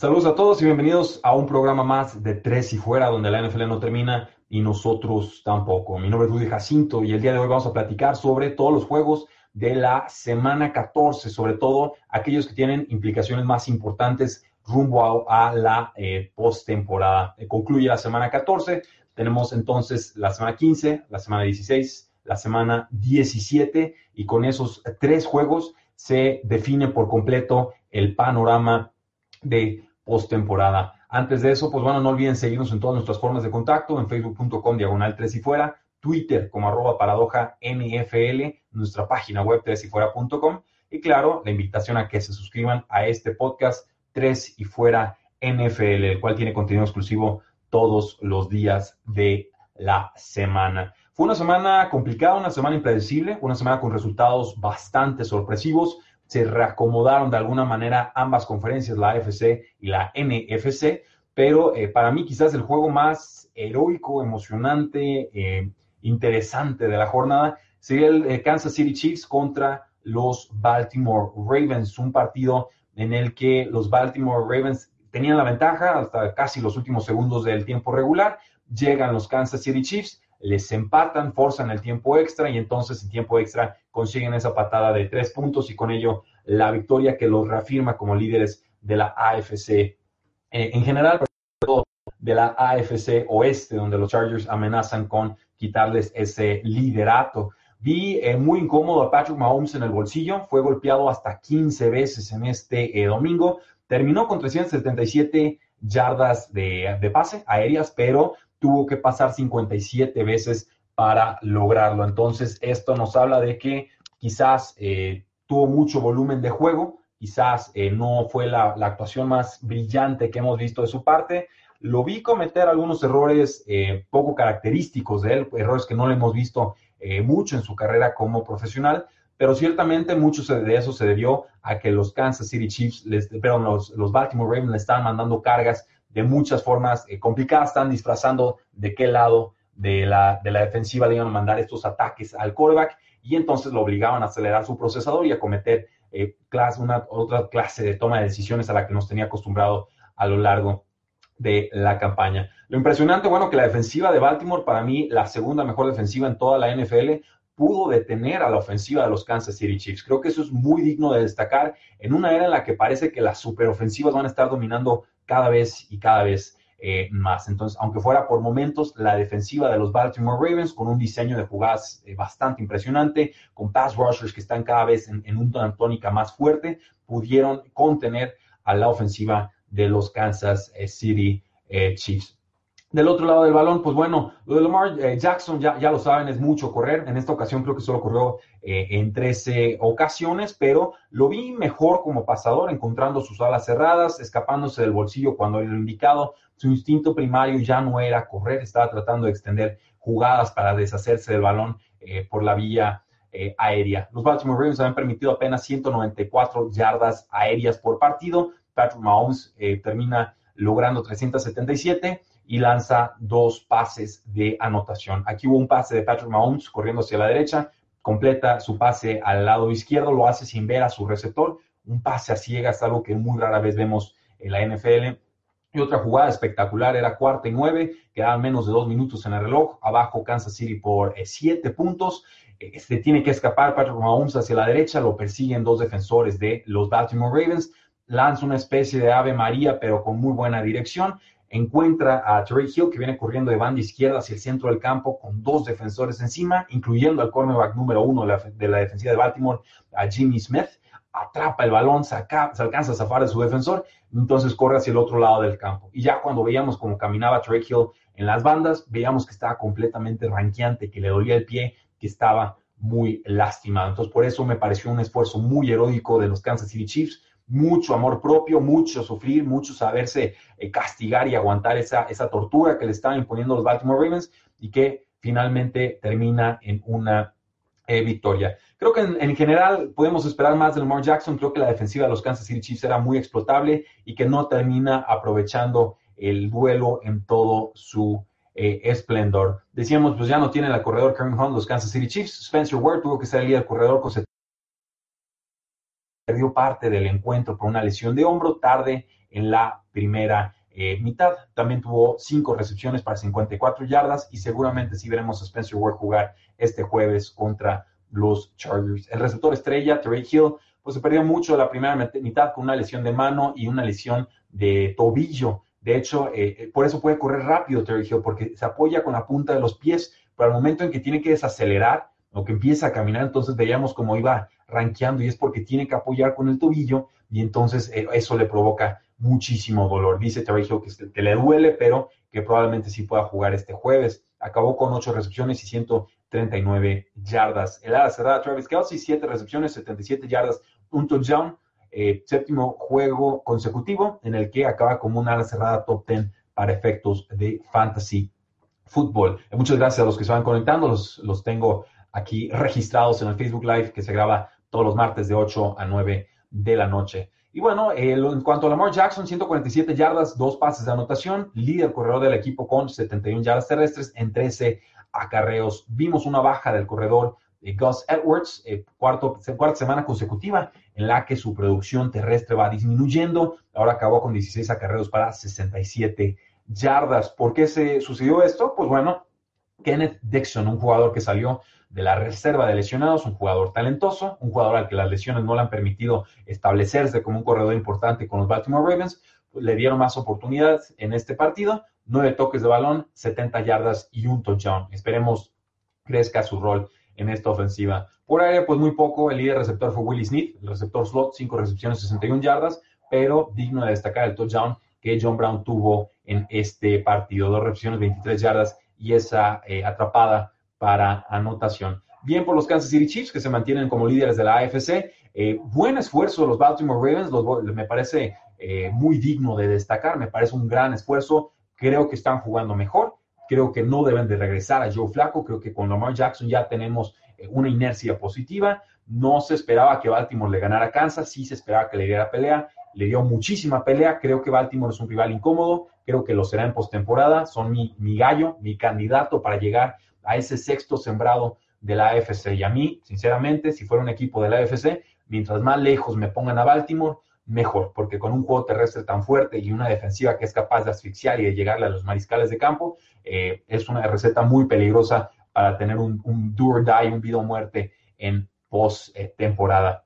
Saludos a todos y bienvenidos a un programa más de Tres y Fuera, donde la NFL no termina y nosotros tampoco. Mi nombre es Rudy Jacinto y el día de hoy vamos a platicar sobre todos los juegos de la semana 14, sobre todo aquellos que tienen implicaciones más importantes rumbo a, la eh, postemporada. Eh, concluye la semana 14, tenemos entonces la semana 15, la semana 16, la semana 17 y con esos tres juegos se define por completo el panorama de postemporada. Antes de eso, pues bueno, no olviden seguirnos en todas nuestras formas de contacto, en facebook.com diagonal 3 y fuera, Twitter como arroba paradoja NFL, nuestra página web 3 y fuera.com y claro, la invitación a que se suscriban a este podcast 3 y fuera NFL, el cual tiene contenido exclusivo todos los días de la semana. Fue una semana complicada, una semana impredecible, una semana con resultados bastante sorpresivos se reacomodaron de alguna manera ambas conferencias, la AFC y la NFC, pero eh, para mí quizás el juego más heroico, emocionante, eh, interesante de la jornada sería el eh, Kansas City Chiefs contra los Baltimore Ravens, un partido en el que los Baltimore Ravens tenían la ventaja hasta casi los últimos segundos del tiempo regular, llegan los Kansas City Chiefs, les empatan, forzan el tiempo extra y entonces en tiempo extra consiguen esa patada de tres puntos y con ello la victoria que los reafirma como líderes de la AFC eh, en general, pero de la AFC Oeste, donde los Chargers amenazan con quitarles ese liderato. Vi eh, muy incómodo a Patrick Mahomes en el bolsillo, fue golpeado hasta 15 veces en este eh, domingo, terminó con 377 yardas de, de pase aéreas, pero tuvo que pasar 57 veces para lograrlo. Entonces, esto nos habla de que quizás eh, tuvo mucho volumen de juego, quizás eh, no fue la, actuación más brillante que hemos visto de su parte. Lo vi cometer algunos errores eh, poco característicos de él, errores que no le hemos visto mucho en su carrera como profesional, pero ciertamente mucho de eso se debió a que los Kansas City Chiefs, les, perdón, los, los Baltimore Ravens le estaban mandando cargas de muchas formas eh, complicadas, están disfrazando de qué lado de la, de la defensiva le iban a mandar estos ataques al quarterback y entonces lo obligaban a acelerar su procesador y a cometer eh, una otra clase de toma de decisiones a la que nos tenía acostumbrado a lo largo de la campaña. Lo impresionante, bueno, que la defensiva de Baltimore, para mí, la segunda mejor defensiva en toda la NFL, pudo detener a la ofensiva de los Kansas City Chiefs. Creo que eso es muy digno de destacar en una era en la que parece que las superofensivas van a estar dominando cada vez y cada vez eh, más. Entonces, aunque fuera por momentos, la defensiva de los Baltimore Ravens, con un diseño de jugadas eh, bastante impresionante, con pass rushers que están cada vez en, una tónica más fuerte, pudieron contener a la ofensiva de los Kansas eh, City Chiefs. Del otro lado del balón, pues bueno, lo de Lamar Jackson, ya, ya lo saben, es mucho correr. En esta ocasión creo que solo corrió en 13 ocasiones, pero lo vi mejor como pasador, encontrando sus alas cerradas, escapándose del bolsillo cuando era indicado. Su instinto primario ya no era correr, estaba tratando de extender jugadas para deshacerse del balón eh, por la vía eh, aérea. Los Baltimore Ravens habían permitido apenas 194 yardas aéreas por partido. Patrick Mahomes eh, termina logrando 377 y lanza dos pases de anotación. Aquí hubo un pase de Patrick Mahomes corriendo hacia la derecha, completa su pase al lado izquierdo, lo hace sin ver a su receptor, un pase a ciegas, algo que muy rara vez vemos en la NFL. Y otra jugada espectacular era cuarta y nueve, quedaban menos de dos minutos en el reloj, abajo Kansas City por eh, siete puntos. Eh, se tiene que escapar Patrick Mahomes hacia la derecha, lo persiguen dos defensores de los Baltimore Ravens, lanza una especie de ave María, pero con muy buena dirección encuentra a Trey Hill que viene corriendo de banda izquierda hacia el centro del campo con dos defensores encima, incluyendo al cornerback número uno de la, defensiva de Baltimore, a Jimmy Smith, atrapa el balón, se alcanza a zafar de su defensor, entonces corre hacia el otro lado del campo. Y ya cuando veíamos cómo caminaba Trey Hill en las bandas, veíamos que estaba completamente ranqueante, que le dolía el pie, que estaba muy lastimado. Entonces, por eso me pareció un esfuerzo muy heroico de los Kansas City Chiefs, mucho amor propio, mucho sufrir, mucho saberse eh, castigar y aguantar esa, esa tortura que le estaban imponiendo los Baltimore Ravens y que finalmente termina en una eh, victoria. Creo que en, general podemos esperar más de Lamar Jackson. Creo que la defensiva de los Kansas City Chiefs era muy explotable y que no termina aprovechando el duelo en todo su eh, esplendor. Decíamos, pues ya no tienen el corredor Karen Hunt los Kansas City Chiefs. Spencer Ward tuvo que salir al corredor con perdió parte del encuentro por una lesión de hombro tarde en la primera eh, mitad. También tuvo cinco recepciones para 54 yardas y seguramente sí veremos a Spencer Ward jugar este jueves contra los Chargers. El receptor estrella, Terry Hill, pues se perdió mucho la primera mitad con una lesión de mano y una lesión de tobillo. De hecho, eh, eh, por eso puede correr rápido Terry Hill, porque se apoya con la punta de los pies, pero al momento en que tiene que desacelerar o que empieza a caminar, entonces veíamos cómo iba rankeando y es porque tiene que apoyar con el tobillo y entonces eh, eso le provoca muchísimo dolor. Dice Hill que, que, le duele, pero que probablemente sí pueda jugar este jueves. Acabó con ocho recepciones y 139 yardas. El ala cerrada Travis Kelsey, siete recepciones, 77 yardas, un touchdown. Eh, séptimo juego consecutivo en el que acaba como una ala cerrada top 10 para efectos de fantasy fútbol. Eh, muchas gracias a los que se van conectando, los, los tengo aquí registrados en el Facebook Live que se graba todos los martes de 8 a 9 de la noche. Y bueno, en cuanto a Lamar Jackson, 147 yardas, dos pases de anotación, líder corredor del equipo con 71 yardas terrestres en 13 acarreos. Vimos una baja del corredor de Gus Edwards, eh, cuarto, cuarta semana consecutiva en la que su producción terrestre va disminuyendo. Ahora acabó con 16 acarreos para 67 yardas. ¿Por qué se sucedió esto? Pues bueno, Kenneth Dixon, un jugador que salió de la reserva de lesionados, un jugador talentoso, un jugador al que las lesiones no le han permitido establecerse como un corredor importante con los Baltimore Ravens, pues le dieron más oportunidades en este partido, nueve toques de balón, 70 yardas y un touchdown. Esperemos crezca su rol en esta ofensiva. Por aire, pues muy poco, el líder receptor fue Willie Smith, el receptor slot, cinco recepciones, 61 yardas, pero digno de destacar el touchdown que John Brown tuvo en este partido, dos recepciones, 23 yardas y esa eh, atrapada para anotación. Bien por los Kansas City Chiefs, que se mantienen como líderes de la AFC. Eh, buen esfuerzo de los Baltimore Ravens, me parece eh, muy digno de destacar, me parece un gran esfuerzo. Creo que están jugando mejor, creo que no deben de regresar a Joe Flaco, creo que con Lamar Jackson ya tenemos eh, una inercia positiva. No se esperaba que Baltimore le ganara a Kansas, sí se esperaba que le diera pelea, le dio muchísima pelea. Creo que Baltimore es un rival incómodo, creo que lo será en postemporada. Son mi, gallo, mi candidato para llegar a ese sexto sembrado de la AFC. Y a mí, sinceramente, si fuera un equipo de la AFC, mientras más lejos me pongan a Baltimore, mejor, porque con un juego terrestre tan fuerte y una defensiva que es capaz de asfixiar y de llegarle a los mariscales de campo, eh, es una receta muy peligrosa para tener un, un do or die, un vida o muerte en post-temporada.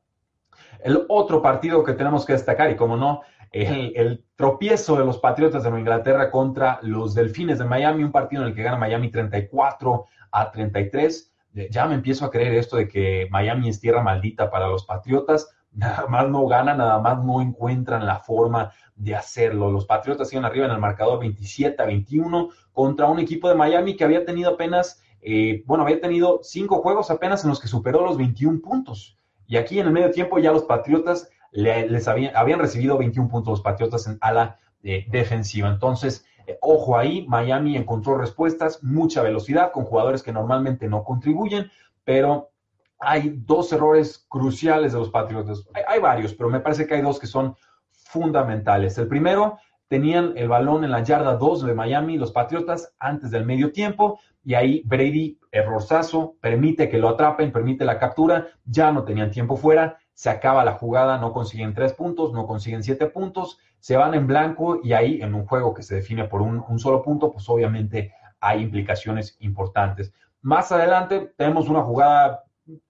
El otro partido que tenemos que destacar, y como no, el, tropiezo de los Patriotas de Nueva Inglaterra contra los Delfines de Miami, un partido en el que gana Miami 34 a 33. Ya me empiezo a creer esto de que Miami es tierra maldita para los Patriotas. Nada más no ganan, nada más no encuentran la forma de hacerlo. Los Patriotas siguen arriba en el marcador 27 a 21 contra un equipo de Miami que había tenido apenas, eh, bueno, había tenido cinco juegos apenas en los que superó los 21 puntos. Y aquí en el medio tiempo ya los Patriotas les habían, habían recibido 21 puntos los Patriotas en ala eh, defensiva. Entonces, eh, ojo ahí, Miami encontró respuestas, mucha velocidad con jugadores que normalmente no contribuyen, pero hay dos errores cruciales de los Patriotas. Hay, varios, pero me parece que hay dos que son fundamentales. El primero, tenían el balón en la yarda 2 de Miami, los Patriotas, antes del medio tiempo, y ahí Brady, errorzazo, permite que lo atrapen, permite la captura, ya no tenían tiempo fuera, se acaba la jugada, no consiguen tres puntos, no consiguen siete puntos, se van en blanco y ahí en un juego que se define por un, solo punto, pues obviamente hay implicaciones importantes. Más adelante tenemos una jugada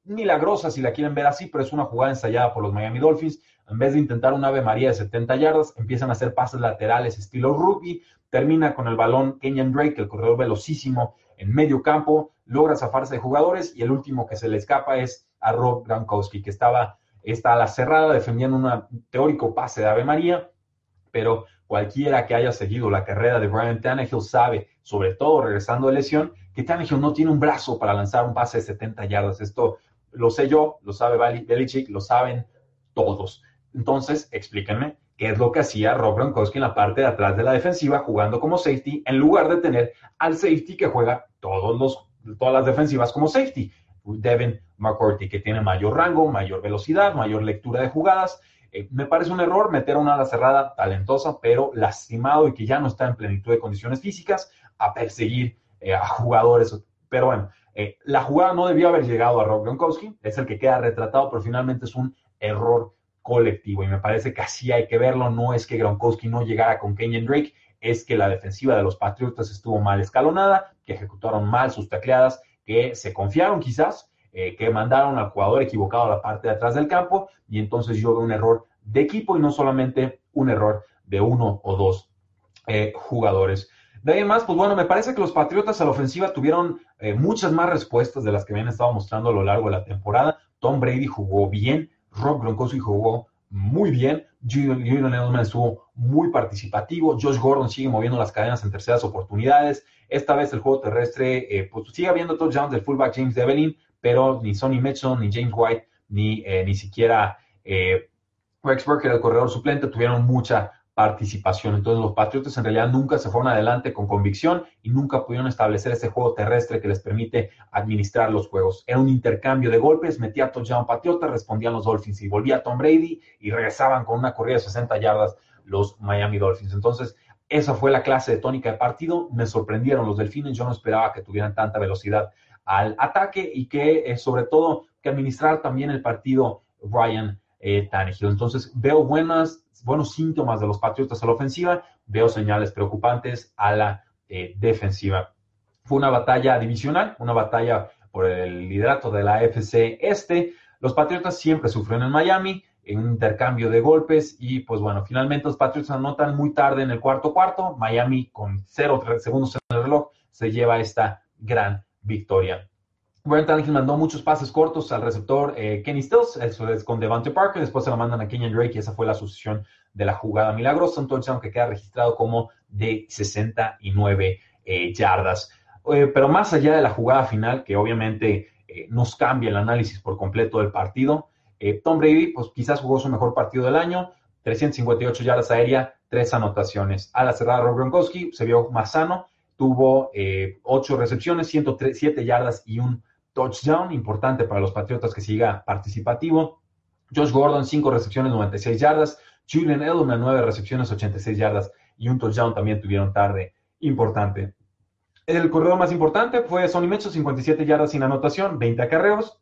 milagrosa, si la quieren ver así, pero es una jugada ensayada por los Miami Dolphins. En vez de intentar un Ave María de 70 yardas, empiezan a hacer pases laterales estilo rugby. Termina con el balón Kenyan Drake, el corredor velocísimo en medio campo, logra zafarse de jugadores y el último que se le escapa es a Rob Gronkowski, que estaba está a la cerrada defendiendo un teórico pase de Ave María, pero cualquiera que haya seguido la carrera de Brian Tannehill sabe, sobre todo regresando de lesión, que Tannehill no tiene un brazo para lanzar un pase de 70 yardas. Esto lo sé yo, lo sabe Belichick, lo saben todos. Entonces, explíquenme qué es lo que hacía Rob Gronkowski en la parte de atrás de la defensiva jugando como safety en lugar de tener al safety que juega todos los, todas las defensivas como safety. Devin McCourty, que tiene mayor rango, mayor velocidad, mayor lectura de jugadas. Eh, me parece un error meter a una ala cerrada talentosa, pero lastimado y que ya no está en plenitud de condiciones físicas a perseguir eh, a jugadores. Pero bueno, eh, la jugada no debió haber llegado a Rob Gronkowski, es el que queda retratado, pero finalmente es un error colectivo y me parece que así hay que verlo. No es que Gronkowski no llegara con Kenyon Drake, es que la defensiva de los Patriotas estuvo mal escalonada, que ejecutaron mal sus tacleadas, que se confiaron quizás, eh, que mandaron al jugador equivocado a la parte de atrás del campo y entonces yo veo un error de equipo y no solamente un error de uno o dos eh, jugadores. De ahí más, pues bueno, me parece que los Patriotas a la ofensiva tuvieron eh, muchas más respuestas de las que habían estado mostrando a lo largo de la temporada. Tom Brady jugó bien, Rob Gronkowski jugó muy bien, Julian Edelman estuvo muy participativo, Josh Gordon sigue moviendo las cadenas en terceras oportunidades, esta vez el juego terrestre, eh, pues sigue habiendo touchdowns del fullback James Devlin, pero ni Sonny Mitchell, ni James White, ni, eh, ni siquiera eh, Rex Burkhead, el corredor suplente, tuvieron mucha participación. Entonces los Patriotas en realidad nunca se fueron adelante con convicción y nunca pudieron establecer ese juego terrestre que les permite administrar los juegos. Era un intercambio de golpes, metía touchdown Patriota, respondían los Dolphins y volvía Tom Brady y regresaban con una corrida de 60 yardas los Miami Dolphins. Entonces esa fue la clase de tónica de partido. Me sorprendieron los Delfines, yo no esperaba que tuvieran tanta velocidad al ataque y que eh, sobre todo que administrar también el partido Ryan eh, Tannehill. Entonces veo buenas buenos síntomas de los Patriotas a la ofensiva, veo señales preocupantes a la eh, defensiva. Fue una batalla divisional, una batalla por el liderato de la FC Este. Los Patriotas siempre sufrieron en Miami, en un intercambio de golpes y pues bueno, finalmente los Patriotas anotan muy tarde en el cuarto cuarto. Miami con 0 segundos en el reloj se lleva esta gran victoria. Brian Tannehill mandó muchos pases cortos al receptor eh, Kenny Stills, eso es con Devante Parker, después se lo mandan a Kenyon Drake y esa fue la sucesión de la jugada milagrosa, un touchdown que queda registrado como de 69 eh, yardas. Eh, pero más allá de la jugada final, que obviamente nos cambia el análisis por completo del partido, Tom Brady, pues quizás jugó su mejor partido del año, 358 yardas aérea, tres anotaciones. A la cerrada, Rob Gronkowski se vio más sano, tuvo 8 recepciones, 107 yardas y un touchdown, importante para los Patriotas que siga participativo. Josh Gordon, 5 recepciones, 96 yardas. Julian Edelman, 9 recepciones, 86 yardas. Y un touchdown también tuvieron tarde, importante. El corredor más importante fue Sonny Mitchell, 57 yardas sin anotación, 20 acarreos.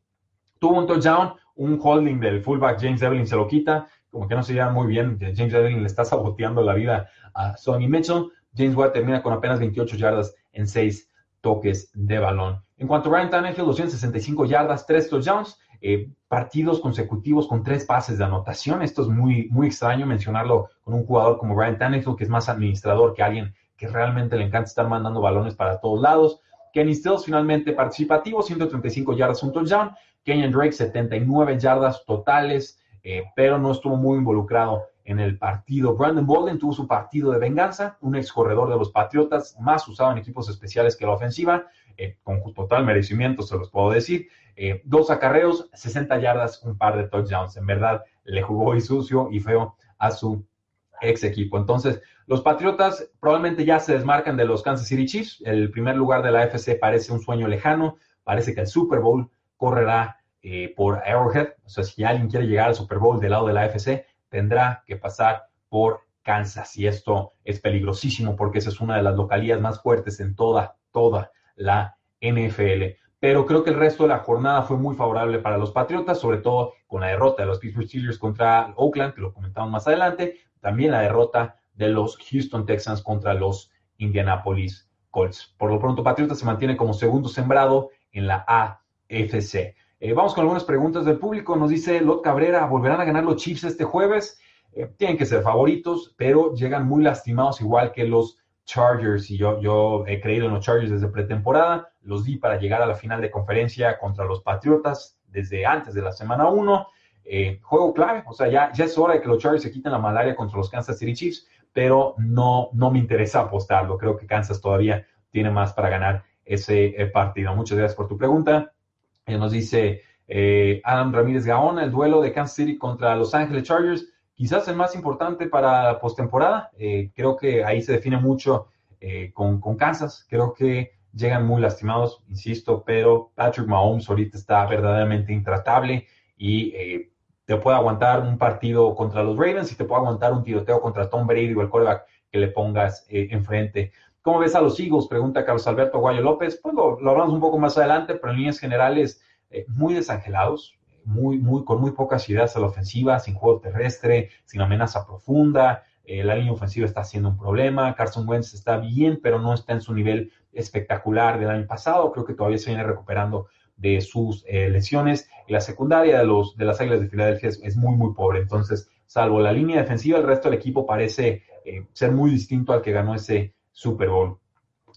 Tuvo un touchdown, un holding del fullback James Evelyn se lo quita. Como que no se lleva muy bien. James Evelyn le está saboteando la vida a Sonny Mitchell. James White termina con apenas 28 yardas en 6 toques de balón. En cuanto a Ryan Tannehill, 265 yardas, 3 touchdowns, eh, partidos consecutivos con tres pases de anotación. Esto es muy, muy extraño mencionarlo con un jugador como Ryan Tannehill, que es más administrador que alguien que realmente le encanta estar mandando balones para todos lados. Kenny Stills finalmente participativo, 135 yardas, un touchdown. Kenyon Drake, 79 yardas totales, eh, pero no estuvo muy involucrado en el partido. Brandon Bolden tuvo su partido de venganza, un ex corredor de los Patriotas, más usado en equipos especiales que la ofensiva, eh, con total merecimiento, se los puedo decir. Eh, dos acarreos, 60 yardas, un par de touchdowns. En verdad, le jugó y sucio y feo a su ex equipo. Entonces, los Patriotas probablemente ya se desmarcan de los Kansas City Chiefs. El primer lugar de la FC parece un sueño lejano. Parece que el Super Bowl correrá eh, por Arrowhead. O sea, si alguien quiere llegar al Super Bowl del lado de la FC, tendrá que pasar por Kansas. Y esto es peligrosísimo porque esa es una de las localidades más fuertes en toda, toda la NFL. Pero creo que el resto de la jornada fue muy favorable para los Patriotas, sobre todo con la derrota de los Pittsburgh Steelers contra Oakland, que lo comentamos más adelante. También la derrota de los Houston Texans contra los Indianapolis Colts. Por lo pronto, Patriotas se mantiene como segundo sembrado en la AFC. Eh, vamos con algunas preguntas del público. Nos dice Lot Cabrera, ¿volverán a ganar los Chiefs este jueves? Eh, tienen que ser favoritos, pero llegan muy lastimados igual que los Chargers. Y yo, yo he creído en los Chargers desde pretemporada. Los di para llegar a la final de conferencia contra los Patriotas desde antes de la semana 1. Eh, juego clave, o sea, ya, ya es hora de que los Chargers se quiten la malaria contra los Kansas City Chiefs, pero no, no me interesa apostarlo. Creo que Kansas todavía tiene más para ganar ese partido. Muchas gracias por tu pregunta. Nos dice eh, Adam Ramírez Gaón, el duelo de Kansas City contra Los Ángeles Chargers, quizás el más importante para la postemporada. Eh, creo que ahí se define mucho con, con, Kansas. Creo que llegan muy lastimados, insisto, pero Patrick Mahomes ahorita está verdaderamente intratable y te puede aguantar un partido contra los Ravens y te puede aguantar un tiroteo contra Tom Brady o el quarterback que le pongas enfrente. ¿Cómo ves a los Eagles? Pregunta Carlos Alberto Guayo López. Pues lo, hablamos un poco más adelante, pero en líneas generales eh, muy desangelados, muy, muy, con muy pocas ideas a la ofensiva, sin juego terrestre, sin amenaza profunda. Eh, la línea ofensiva está siendo un problema. Carson Wentz está bien, pero no está en su nivel espectacular del año pasado. Creo que todavía se viene recuperando de sus eh, lesiones. La secundaria de, los, de las Águilas de Filadelfia es, muy, muy pobre. Entonces, salvo la línea defensiva, el resto del equipo parece ser muy distinto al que ganó ese Super Bowl.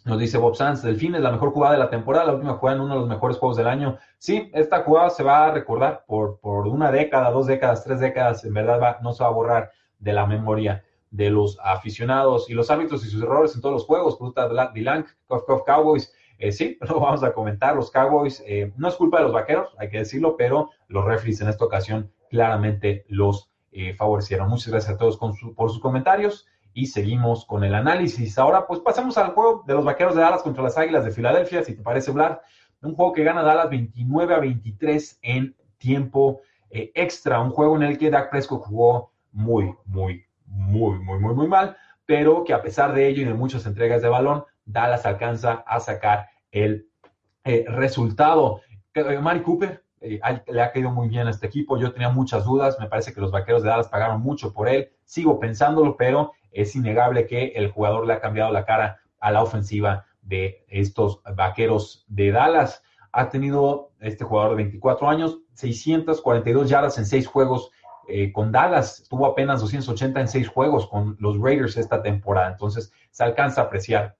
Nos dice Bob Sanz, fin es la mejor jugada de la temporada, la última jugada en uno de los mejores juegos del año. Sí, esta jugada se va a recordar por, por una década, dos décadas, tres décadas, en verdad no se va a borrar de la memoria de los aficionados y los árbitros y sus errores en todos los juegos. Fruta Dilank, Cowboys. Eh, sí, lo vamos a comentar. Los Cowboys, eh, no es culpa de los vaqueros, hay que decirlo, pero los referees en esta ocasión claramente los eh, favorecieron. Muchas gracias a todos por sus comentarios y seguimos con el análisis. Ahora, pues pasamos al juego de los Vaqueros de Dallas contra las Águilas de Filadelfia, si te parece, Vlad. Un juego que gana Dallas 29 a 23 en tiempo eh, extra. Un juego en el que Dak Prescott jugó muy, muy, muy, muy, muy, muy mal, pero que a pesar de ello y de muchas entregas de balón, Dallas alcanza a sacar el eh, resultado. Eh, Mari Cooper le ha caído muy bien a este equipo. Yo tenía muchas dudas. Me parece que los vaqueros de Dallas pagaron mucho por él. Sigo pensándolo, pero es innegable que el jugador le ha cambiado la cara a la ofensiva de estos vaqueros de Dallas. Ha tenido este jugador de 24 años 642 yardas en seis juegos eh, con Dallas. Tuvo apenas 280 en seis juegos con los Raiders esta temporada. Entonces se alcanza a apreciar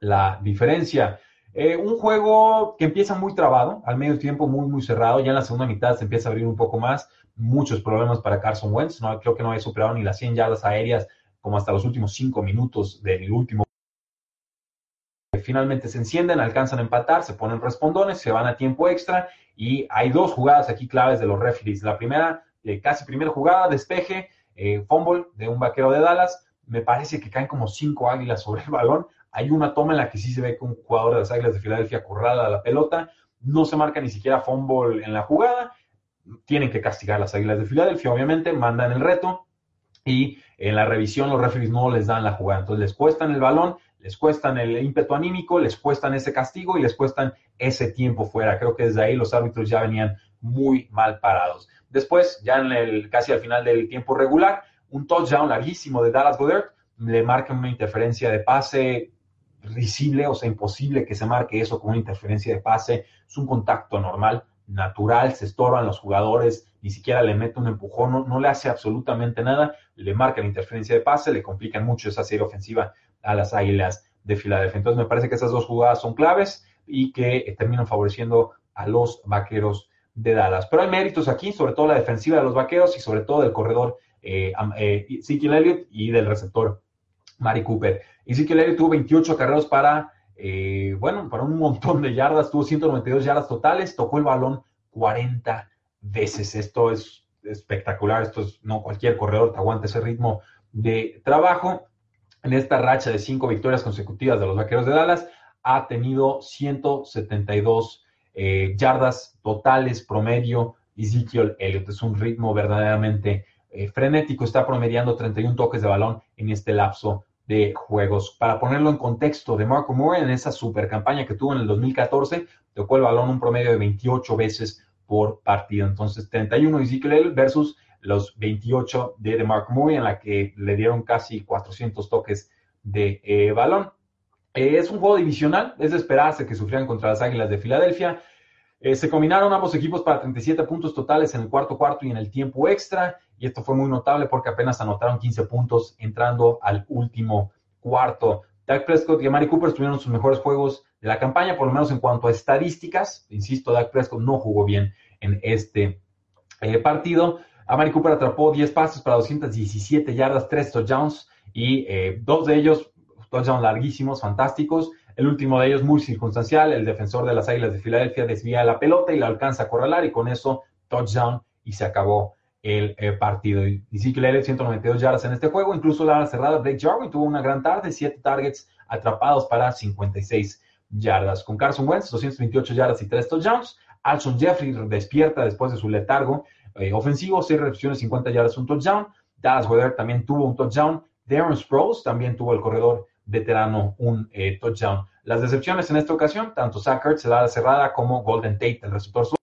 la diferencia. Eh, un juego que empieza muy trabado, al medio tiempo muy, muy cerrado. Ya en la segunda mitad se empieza a abrir un poco más. Muchos problemas para Carson Wentz. No, creo que no había superado ni las 100 yardas aéreas como hasta los últimos cinco minutos del último. Finalmente se encienden, alcanzan a empatar, se ponen respondones, se van a tiempo extra y hay dos jugadas aquí claves de los referees. La primera, eh, casi primera jugada, despeje, eh, fumble de un vaquero de Dallas. Me parece que caen como cinco águilas sobre el balón. Hay una toma en la que sí se ve que un jugador de las águilas de Filadelfia currada a la pelota. No se marca ni siquiera fumble en la jugada. Tienen que castigar las águilas de Filadelfia, obviamente, mandan el reto y en la revisión los referees no les dan la jugada. Entonces les cuestan el balón, les cuestan el ímpetu anímico, les cuestan ese castigo y les cuestan ese tiempo fuera. Creo que desde ahí los árbitros ya venían muy mal parados. Después, ya en el, casi al final del tiempo regular, un touchdown larguísimo de Dallas Goddard, le marcan una interferencia de pase risible, o sea, imposible que se marque eso como una interferencia de pase. Es un contacto normal, natural, se estorban los jugadores, ni siquiera le mete un empujón, no, le hace absolutamente nada, le marca la interferencia de pase, le complican mucho esa serie ofensiva a las Águilas de Filadelfia. Entonces me parece que esas dos jugadas son claves y que eh, terminan favoreciendo a los Vaqueros de Dallas. Pero hay méritos aquí, sobre todo la defensiva de los Vaqueros y sobre todo del corredor eh, eh, Elliott y del receptor Mari Cooper. Ezekiel Elliott tuvo 28 carreros para eh, bueno, para un montón de yardas, tuvo 192 yardas totales, tocó el balón 40 veces. Esto es espectacular, esto es, no cualquier corredor te aguanta ese ritmo de trabajo. En esta racha de cinco victorias consecutivas de los Vaqueros de Dallas, ha tenido 172 eh, yardas totales promedio. Ezekiel Elliott es un ritmo verdaderamente eh, frenético, está promediando 31 toques de balón en este lapso de juegos. Para ponerlo en contexto, de Marco Moore en esa super campaña que tuvo en el 2014, tocó el balón un promedio de 28 veces por partido. Entonces, 31 Ezekiel versus los 28 de DeMarco Murray, en la que le dieron casi 400 toques de eh, balón. Eh, es un juego divisional, es de esperarse que sufrieran contra las Águilas de Filadelfia. Se combinaron ambos equipos para 37 puntos totales en el cuarto cuarto y en el tiempo extra. Y esto fue muy notable porque apenas anotaron 15 puntos entrando al último cuarto. Dak Prescott y Amari Cooper tuvieron sus mejores juegos de la campaña, por lo menos en cuanto a estadísticas. Insisto, Dak Prescott no jugó bien en este eh, partido. Amari Cooper atrapó 10 pases para 217 yardas, 3 touchdowns y eh, dos de ellos, touchdown larguísimos, fantásticos. El último de ellos muy circunstancial, el defensor de las Águilas de Filadelfia desvía la pelota y la alcanza a corralar y con eso touchdown y se acabó el eh, partido. Y Ezekiel Elliott 192 yardas en este juego, incluso la cerrada Blake Jarwin tuvo una gran tarde, 7 targets atrapados para 56 yardas. Con Carson Wentz 228 yardas y 3 touchdowns. Alshon Jeffrey despierta después de su letargo eh, ofensivo, 6 recepciones, 50 yardas, un touchdown. Dallas Weather también tuvo un touchdown. Darren Sproles también tuvo el corredor veterano un eh, touchdown. Las decepciones en esta ocasión, tanto se da cerrada como Golden Tate, el receptor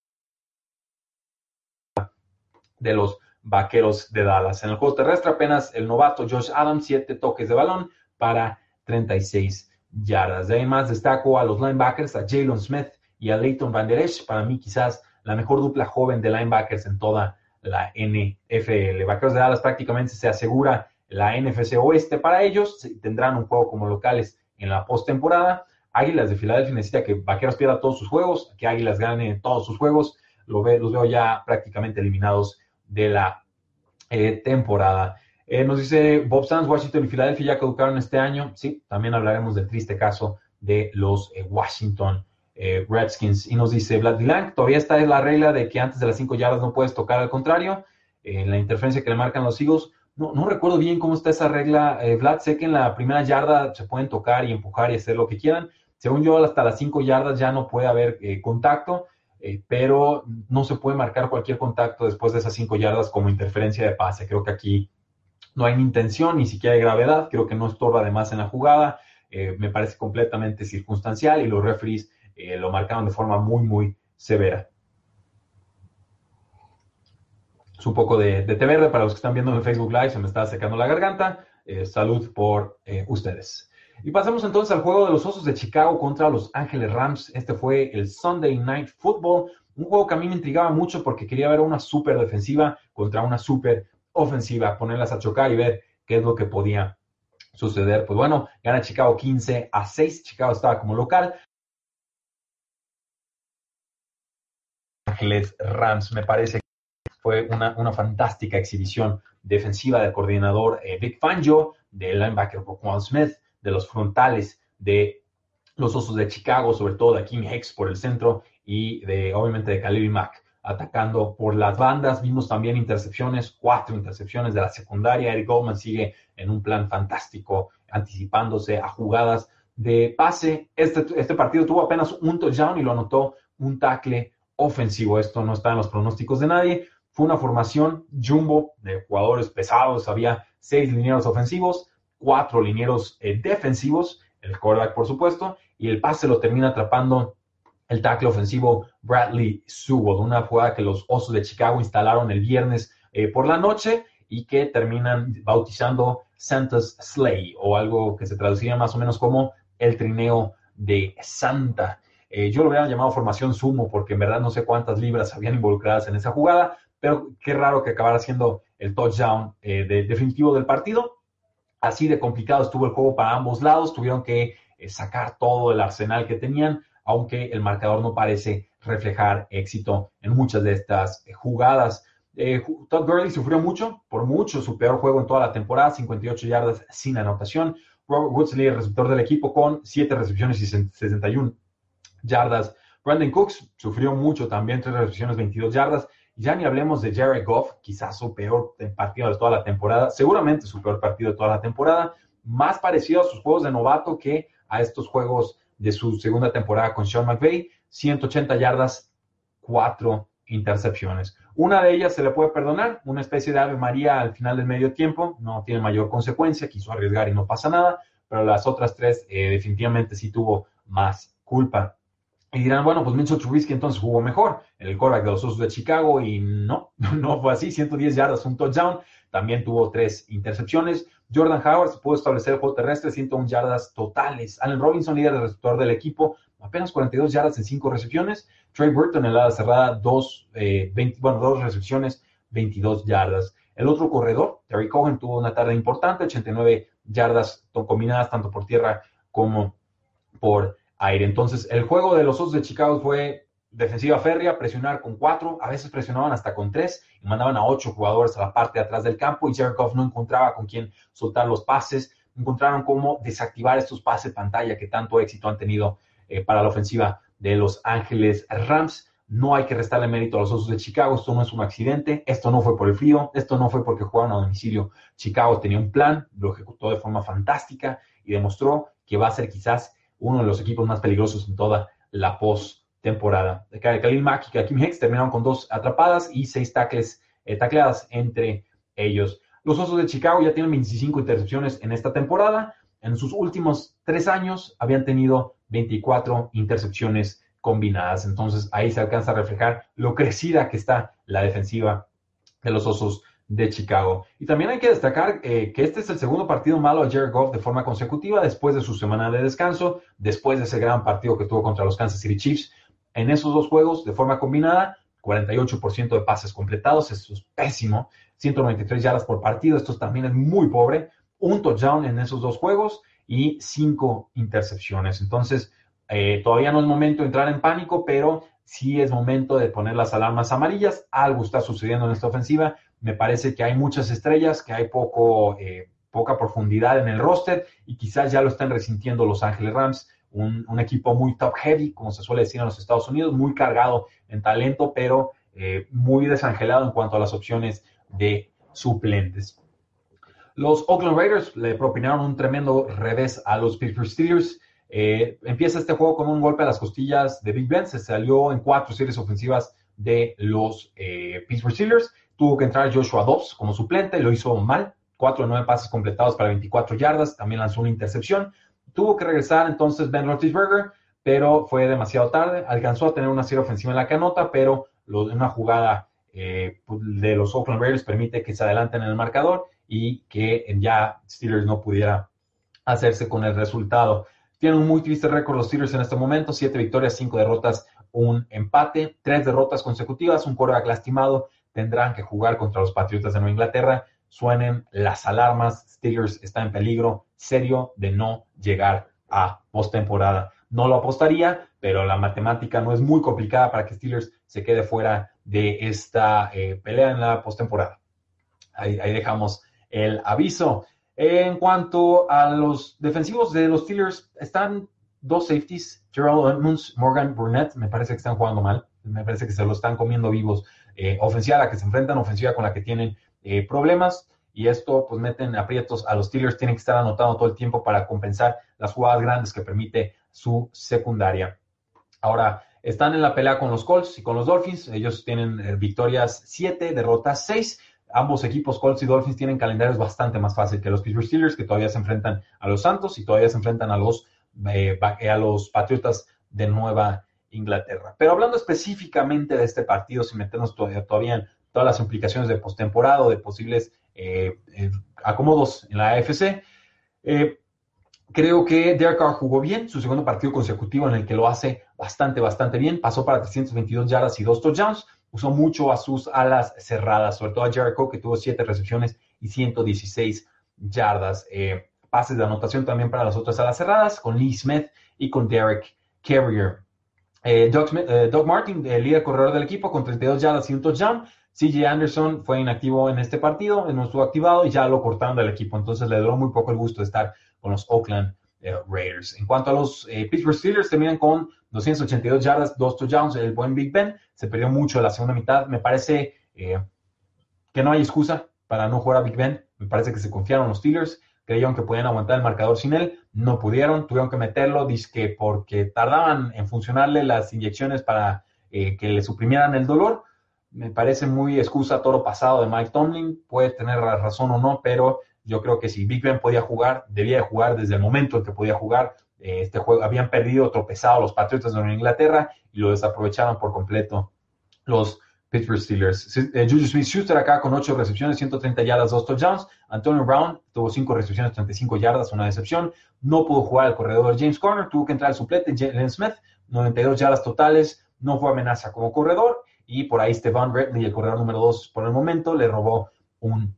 de los Vaqueros de Dallas. En el juego terrestre apenas el novato Josh Adams, siete toques de balón para 36 yardas. De ahí destaco a los linebackers, a Jalen Smith y a Leighton Van Der Esch, para mí quizás la mejor dupla joven de linebackers en toda la NFL. Vaqueros de Dallas prácticamente se asegura la NFC Oeste para ellos. Tendrán un juego como locales en la postemporada. Águilas de Filadelfia necesita que Vaqueros pierda todos sus juegos, que Águilas gane todos sus juegos. Lo ve, los veo ya prácticamente eliminados de la eh, temporada. Eh, nos dice Bob Sands, Washington y Filadelfia ya caducaron este año. Sí, también hablaremos del triste caso de los eh, Washington Redskins. Y nos dice Vlad Dilank, todavía está la regla de que antes de las cinco yardas no puedes tocar al contrario. En la interferencia que le marcan los Eagles, no, no recuerdo bien cómo está esa regla, eh, Vlad. Sé que en la primera yarda se pueden tocar y empujar y hacer lo que quieran. Según yo, hasta las cinco yardas ya no puede haber contacto, eh, pero no se puede marcar cualquier contacto después de esas cinco yardas como interferencia de pase. Creo que aquí no hay ni intención, ni siquiera hay gravedad. Creo que no estorba además en la jugada. me parece completamente circunstancial y los referees lo marcaron de forma muy, muy severa un poco de, té verde para los que están viendo en Facebook Live, se me está secando la garganta. Eh, salud por eh, ustedes. Y pasamos entonces al juego de los Osos de Chicago contra los Ángeles Rams. Este fue el Sunday Night Football, un juego que a mí me intrigaba mucho porque quería ver una super defensiva contra una super ofensiva, ponerlas a chocar y ver qué es lo que podía suceder. Pues bueno, gana Chicago 15 a 6. Chicago estaba como local. Ángeles Rams, me parece fue una, una fantástica exhibición defensiva del coordinador eh, Vic Fangio, del linebacker Roquan Smith, de los frontales de los Osos de Chicago, sobre todo de Akeem Hex por el centro y de obviamente de Khalil Mack atacando por las bandas. Vimos también intercepciones, cuatro intercepciones de la secundaria. Eric Goldman sigue en un plan fantástico, anticipándose a jugadas de pase. Este, este partido tuvo apenas un touchdown y lo anotó un tackle ofensivo. Esto no está en los pronósticos de nadie. Fue una formación jumbo de jugadores pesados. Había seis linieros ofensivos, cuatro linieros eh, defensivos, el quarterback, por supuesto, y el pase lo termina atrapando el tackle ofensivo Bradley Sewell, una jugada que los Osos de Chicago instalaron el viernes eh, por la noche y que terminan bautizando Santa's Slay o algo que se traduciría más o menos como el trineo de Santa. Eh, yo lo hubiera llamado formación sumo porque en verdad no sé cuántas libras habían involucradas en esa jugada, pero qué raro que acabara siendo el touchdown definitivo del partido. Así de complicado estuvo el juego para ambos lados, tuvieron que eh, sacar todo el arsenal que tenían, aunque el marcador no parece reflejar éxito en muchas de estas eh, jugadas. Todd Gurley sufrió mucho, por mucho, su peor juego en toda la temporada, 58 yardas sin anotación. Robert Woods, el receptor del equipo, con 7 recepciones y 61 yardas. Brandon Cooks sufrió mucho también, 3 recepciones, 22 yardas. Ya ni hablemos de Jared Goff, quizás su peor partido de toda la temporada, seguramente su peor partido de toda la temporada, más parecido a sus juegos de novato que a estos juegos de su segunda temporada con Sean McVay, 180 yardas, 4 intercepciones. Una de ellas se le puede perdonar, una especie de Ave María al final del medio tiempo, no tiene mayor consecuencia, quiso arriesgar y no pasa nada, pero las otras tres eh, definitivamente sí tuvo más culpa. Y dirán, bueno, pues Mitchell Trubisky entonces jugó mejor, el quarterback de los Osos de Chicago, y no, no fue así, 110 yardas, un touchdown, también tuvo tres intercepciones. Jordan Howard se pudo establecer el juego terrestre, 101 yardas totales. Allen Robinson, líder de receptor del equipo, apenas 42 yardas en cinco recepciones. Trey Burton en la cerrada, dos, eh, bueno, dos recepciones, 22 yardas. El otro corredor, Terry Cohen, tuvo una tarde importante, 89 yardas combinadas tanto por tierra como por aire. Entonces, el juego de los Osos de Chicago fue defensiva férrea, presionar con cuatro, a veces presionaban hasta con tres y mandaban a ocho jugadores a la parte de atrás del campo y Jared no encontraba con quién soltar los pases, encontraron cómo desactivar estos pases pantalla que tanto éxito han tenido eh, para la ofensiva de Los Ángeles Rams. No hay que restarle mérito a los Osos de Chicago, esto no es un accidente, esto no fue por el frío, esto no fue porque jugaron a domicilio. Chicago tenía un plan, lo ejecutó de forma fantástica y demostró que va a ser quizás uno de los equipos más peligrosos en toda la post-temporada. Khalil Mack y Kakim Hicks terminaron con dos atrapadas y seis tackles, eh, tacleadas entre ellos. Los Osos de Chicago ya tienen 25 intercepciones en esta temporada. En sus últimos tres años habían tenido 24 intercepciones combinadas. Entonces ahí se alcanza a reflejar lo crecida que está la defensiva de los Osos de Chicago. Y también hay que destacar eh, que este es el segundo partido malo a Jared Goff de forma consecutiva después de su semana de descanso, después de ese gran partido que tuvo contra los Kansas City Chiefs. En esos dos juegos, de forma combinada, 48% de pases completados, eso es pésimo. 193 yardas por partido, esto también es muy pobre. Un touchdown en esos dos juegos y cinco intercepciones. Entonces, eh, todavía no es momento de entrar en pánico, pero sí es momento de poner las alarmas amarillas. Algo está sucediendo en esta ofensiva me parece que hay muchas estrellas, que hay poco, eh, poca profundidad en el roster y quizás ya lo están resintiendo Los Ángeles Rams, un, equipo muy top heavy, como se suele decir en los Estados Unidos, muy cargado en talento, pero eh, muy desangelado en cuanto a las opciones de suplentes. Los Oakland Raiders le propinaron un tremendo revés a los Pittsburgh Steelers. Eh, empieza este juego con un golpe a las costillas de Big Ben. Se salió en cuatro series ofensivas de los Pittsburgh Steelers. Tuvo que entrar Joshua Dobbs como suplente, lo hizo mal, cuatro de nueve pases completados para 24 yardas, también lanzó una intercepción. Tuvo que regresar entonces Ben Roethlisberger, pero fue demasiado tarde. Alcanzó a tener una serie ofensiva en la canota, pero una jugada eh, de los Oakland Raiders permite que se adelanten en el marcador y que ya Steelers no pudiera hacerse con el resultado. Tienen un muy triste récord los Steelers en este momento, siete victorias, cinco derrotas, un empate, tres derrotas consecutivas, un quarterback lastimado, tendrán que jugar contra los Patriotas de Nueva Inglaterra. Suenen las alarmas, Steelers está en peligro serio de no llegar a postemporada. No lo apostaría, pero la matemática no es muy complicada para que Steelers se quede fuera de esta eh, pelea en la postemporada. Ahí, ahí dejamos el aviso. En cuanto a los defensivos de los Steelers, están dos safeties, Gerald Edmonds, Morgan Burnett, me parece que están jugando mal, me parece que se lo están comiendo vivos eh, ofensiva a la que se enfrentan, ofensiva con la que tienen eh, problemas. Y esto, pues, meten aprietos a los Steelers. Tienen que estar anotando todo el tiempo para compensar las jugadas grandes que permite su secundaria. Ahora, están en la pelea con los Colts y con los Dolphins. Ellos tienen eh, victorias 7, derrotas 6. Ambos equipos, Colts y Dolphins, tienen calendarios bastante más fáciles que los Pittsburgh Steelers, que todavía se enfrentan a los Santos y todavía se enfrentan a los, a los Patriotas de Nueva Inglaterra. Pero hablando específicamente de este partido, sin meternos todavía, todavía en todas las implicaciones de postemporada, de posibles eh, eh, acomodos en la AFC, eh, creo que Derek Carr jugó bien, su segundo partido consecutivo en el que lo hace bastante, bastante bien. Pasó para 322 yardas y dos touchdowns. Usó mucho a sus alas cerradas, sobre todo a Jericho, que tuvo siete recepciones y 116 yardas. pases de anotación también para las otras alas cerradas, con Lee Smith y con Derek Carrier. Eh, eh, Doug, Martin, el líder corredor del equipo, con 32 yardas y un touchdown. CJ Anderson fue inactivo en este partido, no estuvo activado y ya lo cortaron del equipo. Entonces le duró muy poco el gusto de estar con los Oakland eh, Raiders. En cuanto a los Pittsburgh Steelers, terminan con 282 yardas, dos touchdowns. El buen Big Ben se perdió mucho en la segunda mitad. Me parece que no hay excusa para no jugar a Big Ben. Me parece que se confiaron los Steelers creyeron que podían aguantar el marcador sin él, no pudieron, tuvieron que meterlo, que porque tardaban en funcionarle las inyecciones para eh, que le suprimieran el dolor. Me parece muy excusa toro pasado de Mike Tomlin, puede tener razón o no, pero yo creo que si Big Ben podía jugar, debía jugar desde el momento en que podía jugar. Eh, este juego habían perdido, tropezado los Patriotas de Inglaterra y lo desaprovecharon por completo los Pittsburgh Steelers. Eh, Juju Smith-Schuster acá con 8 recepciones, 130 yardas, 2 touchdowns. Antonio Brown tuvo 5 recepciones, 35 yardas, una decepción. No pudo jugar el corredor James Conner, tuvo que entrar el suplete Jalen Smith, 92 yardas totales. No fue amenaza como corredor. Y por ahí Stevan Redley, el corredor número 2 por el momento, le robó un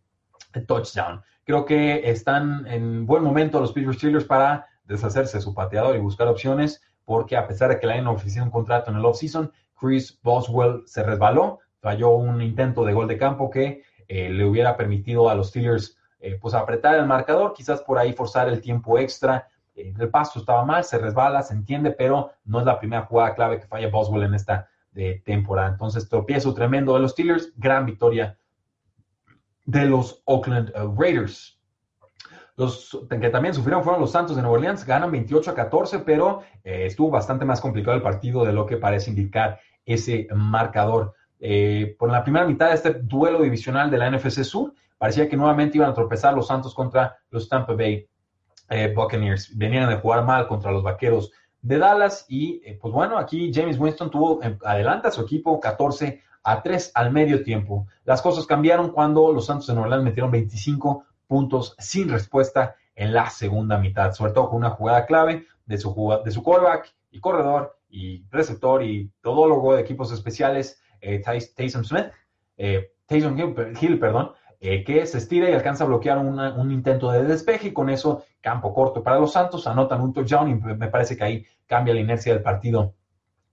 touchdown. Creo que están en buen momento los Pittsburgh Steelers para deshacerse de su pateador y buscar opciones, porque a pesar de que le hayan ofrecido un contrato en el offseason, Chris Boswell se resbaló, falló un intento de gol de campo que eh, le hubiera permitido a los Steelers eh, pues apretar el marcador, quizás por ahí forzar el tiempo extra. Eh, el paso estaba mal, se resbala, se entiende, pero no es la primera jugada clave que falla Boswell en esta temporada. Entonces, tropiezo tremendo de los Steelers, gran victoria de los Oakland Raiders. Los que también sufrieron fueron los Santos de Nueva Orleans, ganan 28 a 14, pero estuvo bastante más complicado el partido de lo que parece indicar ese marcador. Eh, por la primera mitad de este duelo divisional de la NFC Sur, parecía que nuevamente iban a tropezar los Santos contra los Tampa Bay eh, Buccaneers. Venían de jugar mal contra los Vaqueros de Dallas y eh, pues bueno, aquí James Winston tuvo adelante a su equipo 14 a 3 al medio tiempo. Las cosas cambiaron cuando los Santos de Nueva Orleans metieron 25 puntos sin respuesta en la segunda mitad, sobre todo con una jugada clave de su, de su quarterback y corredor y receptor y todólogo de equipos especiales eh, Taysom Smith, eh, Taysom Hill, perdón, eh, que se estira y alcanza a bloquear un intento de despeje y con eso campo corto para los Santos, anotan un touchdown y me parece que ahí cambia la inercia del partido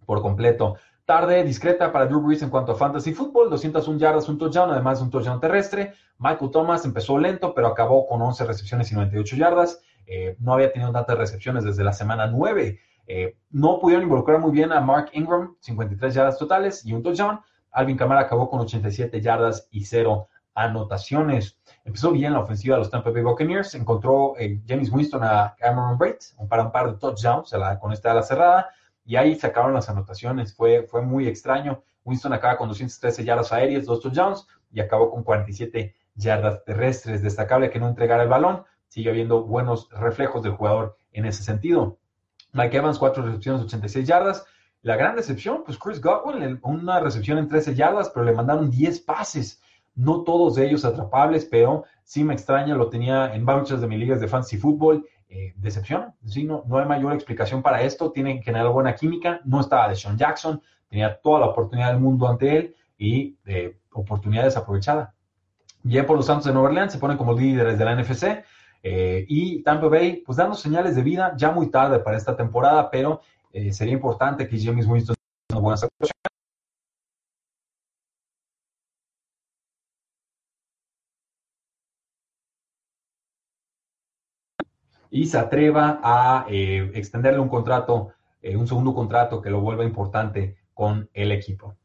por completo. Tarde discreta para Drew Brees en cuanto a fantasy fútbol, 201 yardas, un touchdown, además de un touchdown terrestre. Michael Thomas empezó lento, pero acabó con 11 recepciones y 98 yardas. no había tenido tantas recepciones desde la semana 9. Eh, no pudieron involucrar muy bien a Mark Ingram, 53 yardas totales y un touchdown. Alvin Kamara acabó con 87 yardas y cero anotaciones. Empezó bien la ofensiva de los Tampa Bay Buccaneers. Encontró eh, James Winston a Cameron Braid para un par de touchdowns con esta ala cerrada. Y ahí sacaron las anotaciones. Fue, fue muy extraño. Winston acaba con 213 yardas aéreas, dos touchdowns y acabó con 47 yardas terrestres. Destacable que no entregara el balón. Sigue habiendo buenos reflejos del jugador en ese sentido. Mike Evans, cuatro recepciones, 86 yardas. La gran decepción, pues Chris Godwin, una recepción en 13 yardas, pero le mandaron 10 pases. No todos de ellos atrapables, pero sí me extraña, lo tenía en muchas de mis ligas de fantasy fútbol. Eh, decepción, sí, no, no hay mayor explicación para esto. Tienen que generar buena química. No estaba de Sean Jackson, tenía toda la oportunidad del mundo ante él y eh, oportunidad desaprovechada. Bien por los Santos de Nueva Orleans, se ponen como líderes de la NFC. Eh, y Tampa Bay, pues dando señales de vida, ya muy tarde para esta temporada, pero eh, sería importante que James Winston tenga buenas actuaciones. Y se atreva a eh, extenderle un contrato, un segundo contrato que lo vuelva importante con el equipo.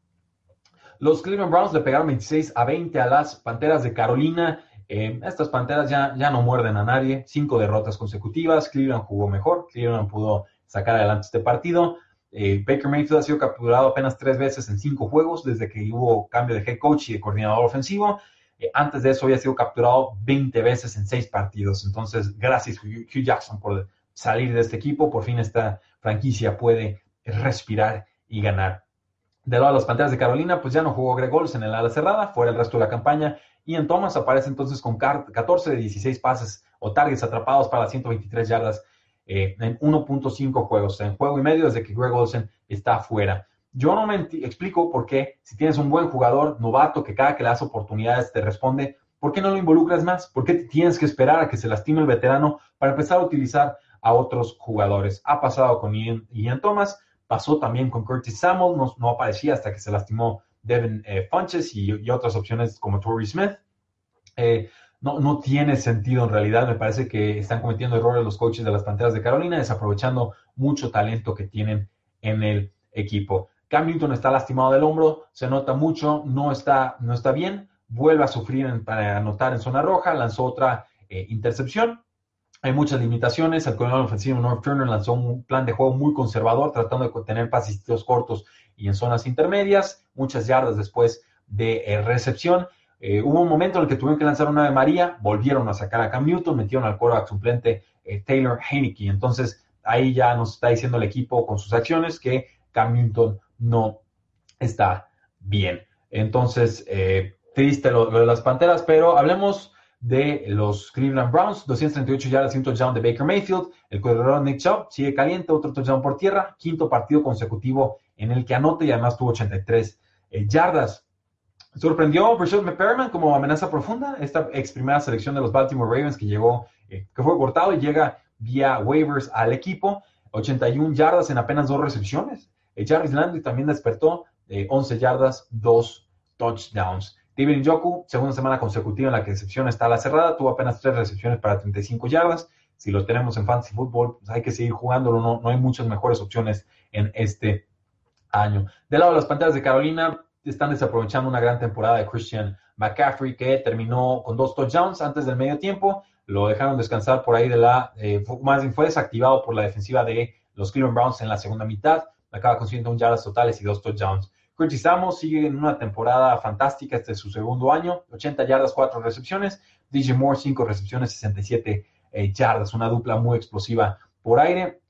Los Cleveland Browns le pegaron 26 a 20 a las Panteras de Carolina. Eh, estas Panteras ya, ya no muerden a nadie, cinco derrotas consecutivas, Cleveland jugó mejor, Cleveland pudo sacar adelante este partido. Eh, Baker Mayfield ha sido capturado apenas tres veces en cinco juegos desde que hubo cambio de head coach y de coordinador ofensivo. Eh, antes de eso había sido capturado 20 veces en seis partidos. Entonces, gracias Hugh Jackson por salir de este equipo. Por fin esta franquicia puede respirar y ganar. De lado de las Panteras de Carolina, pues ya no jugó Greg Olsen en la ala cerrada, fuera el resto de la campaña Ian Thomas aparece entonces con 14 de 16 pases o targets atrapados para 123 yardas eh, en 1.5 juegos, en juego y medio desde que Greg Olsen está afuera. Yo no me explico por qué, si tienes un buen jugador novato que cada que le das oportunidades te responde, ¿por qué no lo involucras más? ¿Por qué tienes que esperar a que se lastime el veterano para empezar a utilizar a otros jugadores? Ha pasado con Ian, Thomas, pasó también con Curtis Samuel, no aparecía hasta que se lastimó Devin eh, Funches y, otras opciones como Torrey Smith. Eh, no, no tiene sentido en realidad. Me parece que están cometiendo errores los coaches de las Panteras de Carolina, desaprovechando mucho talento que tienen en el equipo. Cam Newton está lastimado del hombro, se nota mucho, no está, no está bien, vuelve a sufrir para anotar en zona roja, lanzó otra eh, intercepción. Hay muchas limitaciones. El coordinador ofensivo North Turner lanzó un plan de juego muy conservador, tratando de tener pasitos cortos y en zonas intermedias, muchas yardas después de eh, recepción. Eh, hubo un momento en el que tuvieron que lanzar una de María, volvieron a sacar a Cam Newton, metieron al quarterback suplente eh, Taylor Heineke. Entonces, ahí ya nos está diciendo el equipo con sus acciones que Cam Newton no está bien. Entonces, triste lo, de las Panteras, pero hablemos de los Cleveland Browns, 238 yardas y un touchdown de Baker Mayfield. El corredor Nick Chubb sigue caliente, otro touchdown por tierra, quinto partido consecutivo en el que anota y además tuvo 83 eh, yardas. Sorprendió Rashad McPerman como amenaza profunda, esta ex primera selección de los Baltimore Ravens que llegó, eh, que fue cortado y llega vía waivers al equipo, 81 yardas en apenas dos recepciones. Jarvis Landry también despertó, 11 yardas, 2 touchdowns. David Njoku, segunda semana consecutiva en la que recepción está a la cerrada, tuvo apenas 3 recepciones para 35 yardas. Si lo tenemos en Fantasy Football, pues hay que seguir jugándolo, no, no hay muchas mejores opciones en este año. Del lado de las pantallas de Carolina, están desaprovechando una gran temporada de Christian McCaffrey, que terminó con dos touchdowns antes del medio tiempo. Lo dejaron descansar por ahí de la. Eh, más bien fue desactivado por la defensiva de los Cleveland Browns en la segunda mitad. Acaba con 101 yardas totales y dos touchdowns. Curtis sigue en una temporada fantástica. Este es su segundo año. 80 yardas, 4 recepciones. DJ Moore, 5 recepciones, 67 eh, yardas. Una dupla muy explosiva por aire.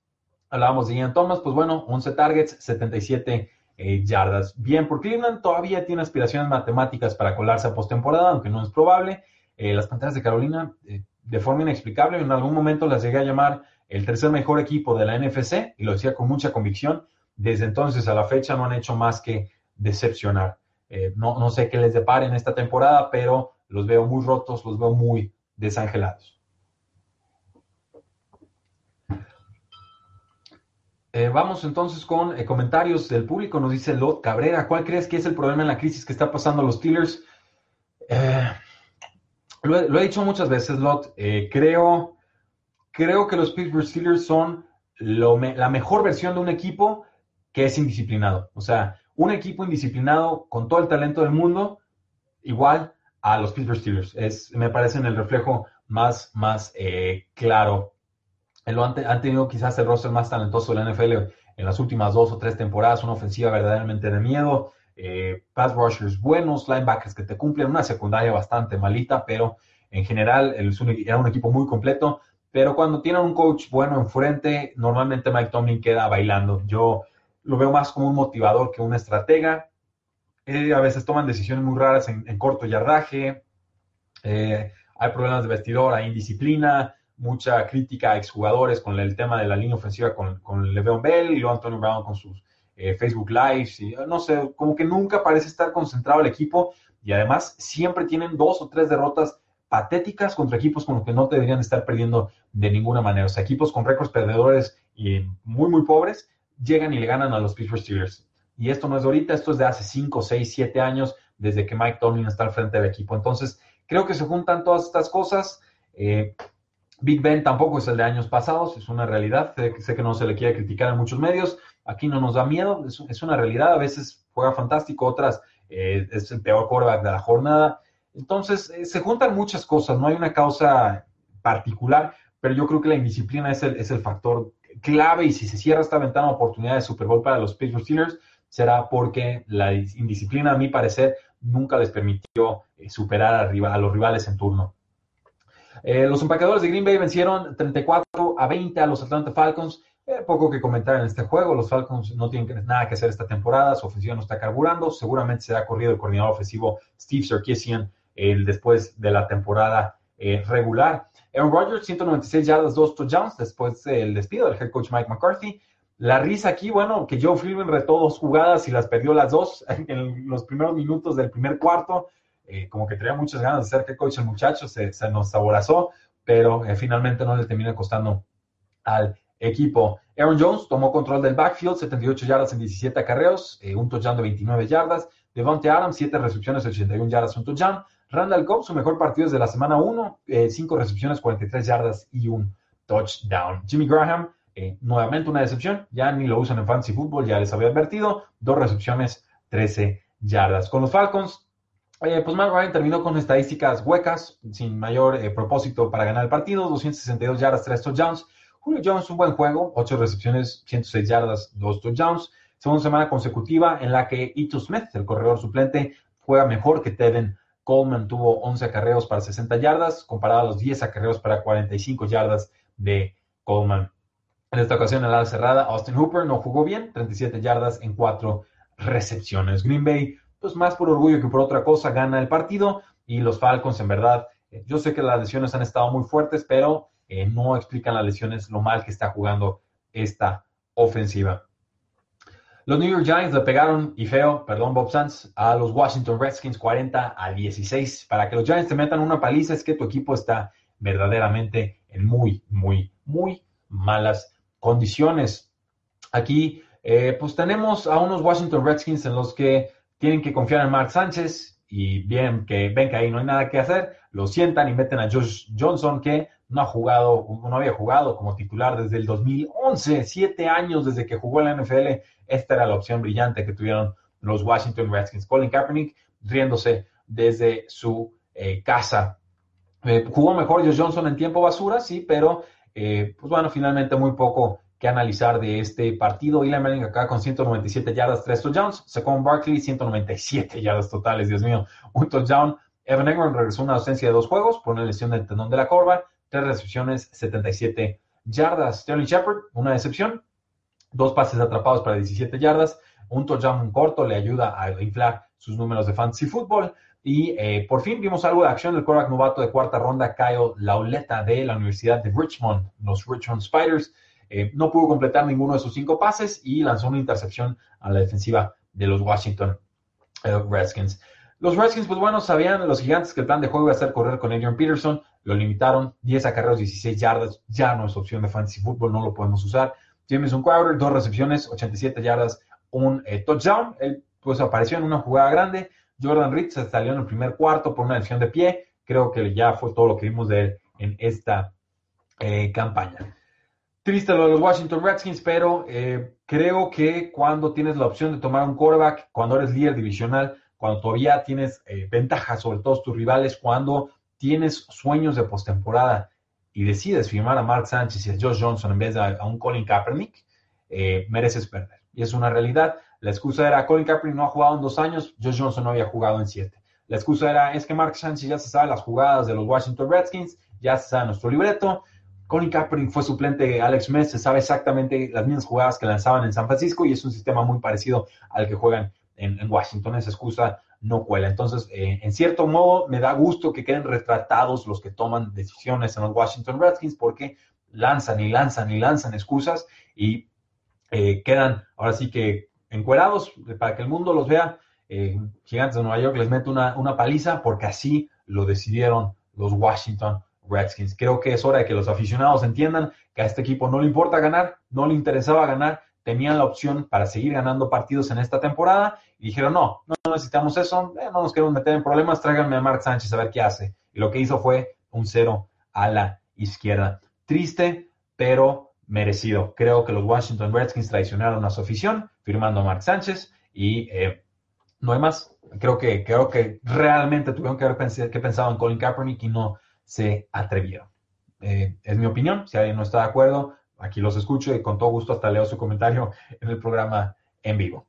Hablábamos de Ian Thomas. Pues bueno, 11 targets, 77 eh, yardas. Bien, por Cleveland todavía tiene aspiraciones matemáticas para colarse a postemporada, aunque no es probable. Eh, las Panteras de Carolina, eh, de forma inexplicable, en algún momento las llegué a llamar el tercer mejor equipo de la NFC, y lo decía con mucha convicción. Desde entonces a la fecha no han hecho más que decepcionar. no, no sé qué les depare en esta temporada, pero los veo muy rotos, los veo muy desangelados. Eh, vamos entonces con eh, comentarios del público. Nos dice Lot Cabrera, ¿cuál crees que es el problema en la crisis que está pasando a los Steelers? Eh, lo, he, dicho muchas veces, Lot. creo, creo que los Pittsburgh Steelers son la mejor versión de un equipo que es indisciplinado. O sea, un equipo indisciplinado con todo el talento del mundo, igual a los Pittsburgh Steelers. Es, me parece en el reflejo más, más claro lo han, tenido quizás el roster más talentoso de la NFL en las últimas dos o tres temporadas, una ofensiva verdaderamente de miedo, eh, pass rushers buenos, linebackers que te cumplen, una secundaria bastante malita, pero en general era un equipo muy completo. Pero cuando tienen un coach bueno enfrente, normalmente Mike Tomlin queda bailando. Yo lo veo más como un motivador que un estratega. Eh, a veces toman decisiones muy raras en, corto yardaje. Eh, hay problemas de vestidor, hay indisciplina mucha crítica a exjugadores con el tema de la línea ofensiva con, con Le'Veon Bell y luego Antonio Brown con sus eh, Facebook Lives y no sé, como que nunca parece estar concentrado el equipo y además siempre tienen dos o tres derrotas patéticas contra equipos con los que no deberían estar perdiendo de ninguna manera. O sea, equipos con récords perdedores y muy, muy pobres llegan y le ganan a los Pittsburgh Steelers. Y esto no es de ahorita, esto es de hace 5, 6, 7 años, desde que Mike Tomlin está al frente del equipo. Entonces, creo que se juntan todas estas cosas. Eh, Big Ben tampoco es el de años pasados, es una realidad. Sé, que no se le quiere criticar en muchos medios. Aquí no nos da miedo, es, una realidad. A veces juega fantástico, otras eh, es el peor quarterback de la jornada. Entonces, eh, se juntan muchas cosas, no hay una causa particular, pero yo creo que la indisciplina es el, es el factor clave y si se cierra esta ventana de oportunidad de Super Bowl para los Pittsburgh Steelers, será porque la indisciplina, a mi parecer, nunca les permitió eh, superar a los rivales en turno. Eh, los empacadores de Green Bay vencieron 34 a 20 a los Atlanta Falcons. Eh, poco que comentar en este juego. Los Falcons no tienen nada que hacer esta temporada. Su ofensiva no está carburando. Seguramente se ha corrido el coordinador ofensivo Steve Sarkisian el después de la temporada regular. Aaron Rodgers, 196 yardas, 2 touchdowns después del despido del head coach Mike McCarthy. La risa aquí, bueno, que Joe Freeman retó dos jugadas y las perdió las dos en los primeros minutos del primer cuarto. Eh, como que tenía muchas ganas de ser que coach el muchacho, se, nos saborazó, pero eh, finalmente no le termina costando al equipo. Aaron Jones tomó control del backfield, 78 yardas en 17 acarreos, eh, un touchdown de 29 yardas. Devontae Adams, 7 recepciones, 81 yardas, un touchdown. Randall Cobb, su mejor partido desde la semana 1, 5 recepciones, 43 yardas y un touchdown. Jimmy Graham, nuevamente una decepción, ya ni lo usan en fantasy football, ya les había advertido, dos recepciones, 13 yardas. Con los Falcons, eh, pues Matt Ryan terminó con estadísticas huecas, sin mayor eh, propósito para ganar el partido, 262 yardas, 3 touchdowns. Julio Jones, un buen juego, 8 recepciones, 106 yardas, 2 touchdowns. Segunda semana consecutiva en la que Ito Smith, el corredor suplente, juega mejor que Tevin Coleman. Tuvo 11 acarreos para 60 yardas, comparado a los 10 acarreos para 45 yardas de Coleman. En esta ocasión, en la cerrada, Austin Hooper no jugó bien, 37 yardas en 4 recepciones. Green Bay pues más por orgullo que por otra cosa, gana el partido y los Falcons, en verdad, eh, yo sé que las lesiones han estado muy fuertes, pero eh, no explican las lesiones lo mal que está jugando esta ofensiva. Los New York Giants le pegaron y feo, perdón Bob Sanz, a los Washington Redskins 40 a 16. Para que los Giants te metan una paliza es que tu equipo está verdaderamente en muy, muy, muy malas condiciones. Aquí Eh, pues tenemos a unos Washington Redskins en los que tienen que confiar en Mark Sánchez y bien que ven que ahí no hay nada que hacer, lo sientan y meten a Josh Johnson que no ha jugado, no había jugado como titular desde el 2011, siete años desde que jugó en la NFL. Esta era la opción brillante que tuvieron los Washington Redskins. Colin Kaepernick riéndose desde su eh, casa. Eh, jugó mejor Josh Johnson en tiempo basura, sí, pero eh, pues bueno, finalmente muy poco que analizar de este partido. Eli Manning acá con 197 yardas, 3 touchdowns. Saquon Barkley, 197 yardas totales, Dios mío, un touchdown. Evan Engram regresó una ausencia de dos juegos por una lesión del tendón de la corva, tres recepciones, 77 yardas. Sterling Shepard, una decepción, dos pases atrapados para 17 yardas, un touchdown corto le ayuda a inflar sus números de fantasy fútbol. Y eh, por fin vimos algo de acción del quarterback novato de cuarta ronda, Kyle Lauleta de la Universidad de Richmond, los Richmond Spiders. Eh, no pudo completar ninguno de sus cinco pases y lanzó una intercepción a la defensiva de los Washington eh, Redskins. Los Redskins, pues bueno, sabían los gigantes que el plan de juego iba a ser correr con Adrian Peterson, lo limitaron, 10 acarreos, 16 yardas, ya no es opción de fantasy fútbol, no lo podemos usar. Jameson Crowder, dos recepciones, 87 yardas, un touchdown. Él pues apareció en una jugada grande, Jordan Reed se salió en el primer cuarto por una lesión de pie. Creo que ya fue todo lo que vimos de él en esta eh, campaña. Triste lo de los Washington Redskins, pero eh, creo que cuando tienes la opción de tomar un quarterback, cuando eres líder divisional, cuando todavía tienes eh, ventajas sobre todos tus rivales, cuando tienes sueños de postemporada y decides firmar a Mark Sánchez y a Josh Johnson en vez de a, un Colin Kaepernick, mereces perder. Y es una realidad. La excusa era, Colin Kaepernick no ha jugado en dos años, Josh Johnson no había jugado en siete. La excusa era, es que Mark Sanchez ya se sabe las jugadas de los Washington Redskins, ya se sabe nuestro libreto. Colin Kaepernick fue suplente de Alex Smith, se sabe exactamente las mismas jugadas que lanzaban en San Francisco y es un sistema muy parecido al que juegan en, Washington. Esa excusa no cuela. Entonces, eh, en cierto modo, me da gusto que queden retratados los que toman decisiones en los Washington Redskins porque lanzan y lanzan y lanzan excusas y eh, quedan ahora sí que encuerados para que el mundo los vea. Eh, Gigantes de Nueva York les mete una, una paliza porque así lo decidieron los Washington Redskins. Creo que es hora de que los aficionados entiendan que a este equipo no le importa ganar, no le interesaba ganar, tenían la opción para seguir ganando partidos en esta temporada y dijeron, no, no necesitamos eso, eh, no nos queremos meter en problemas, tráiganme a Mark Sánchez a ver qué hace. Y lo que hizo fue un cero a la izquierda. Triste, pero merecido. Creo que los Washington Redskins traicionaron a su afición firmando a Mark Sánchez y eh, no hay más. Creo que, creo que realmente tuvieron que haber pensado, que en Colin Kaepernick y no se atrevieron. Eh, es mi opinión. Si alguien no está de acuerdo, aquí los escucho y con todo gusto hasta leo su comentario en el programa en vivo.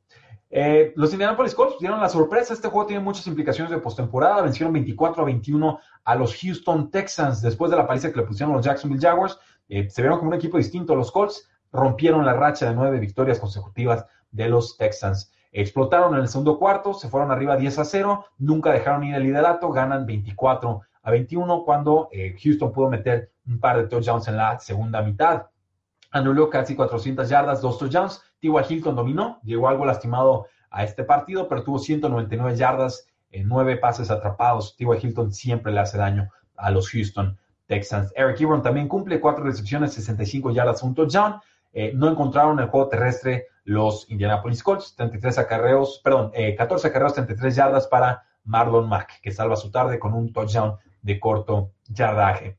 Eh, los Indianapolis Colts dieron la sorpresa. Este juego tiene muchas implicaciones de postemporada. Vencieron 24 a 21 a los Houston Texans después de la paliza que le pusieron los Jacksonville Jaguars. Eh, se vieron como un equipo distinto. Los Colts rompieron la racha de nueve victorias consecutivas de los Texans. Explotaron en el segundo cuarto, se fueron arriba 10 a 0, nunca dejaron ir el liderato, ganan 24 a 21 cuando eh, Houston pudo meter un par de touchdowns en la segunda mitad. Anuló casi 400 yardas, dos touchdowns. T.Y. Hilton dominó, llegó algo lastimado a este partido, pero tuvo 199 yardas, en nueve pases atrapados. T.Y. Hilton siempre le hace daño a los Houston Texans. Eric Ebron también cumple cuatro recepciones, 65 yardas, un touchdown. Eh, no encontraron el juego terrestre los Indianapolis Colts, 33 acarreos, perdón, 14 eh, acarreos, 33 yardas para Marlon Mack, que salva su tarde con un touchdown de corto yardaje.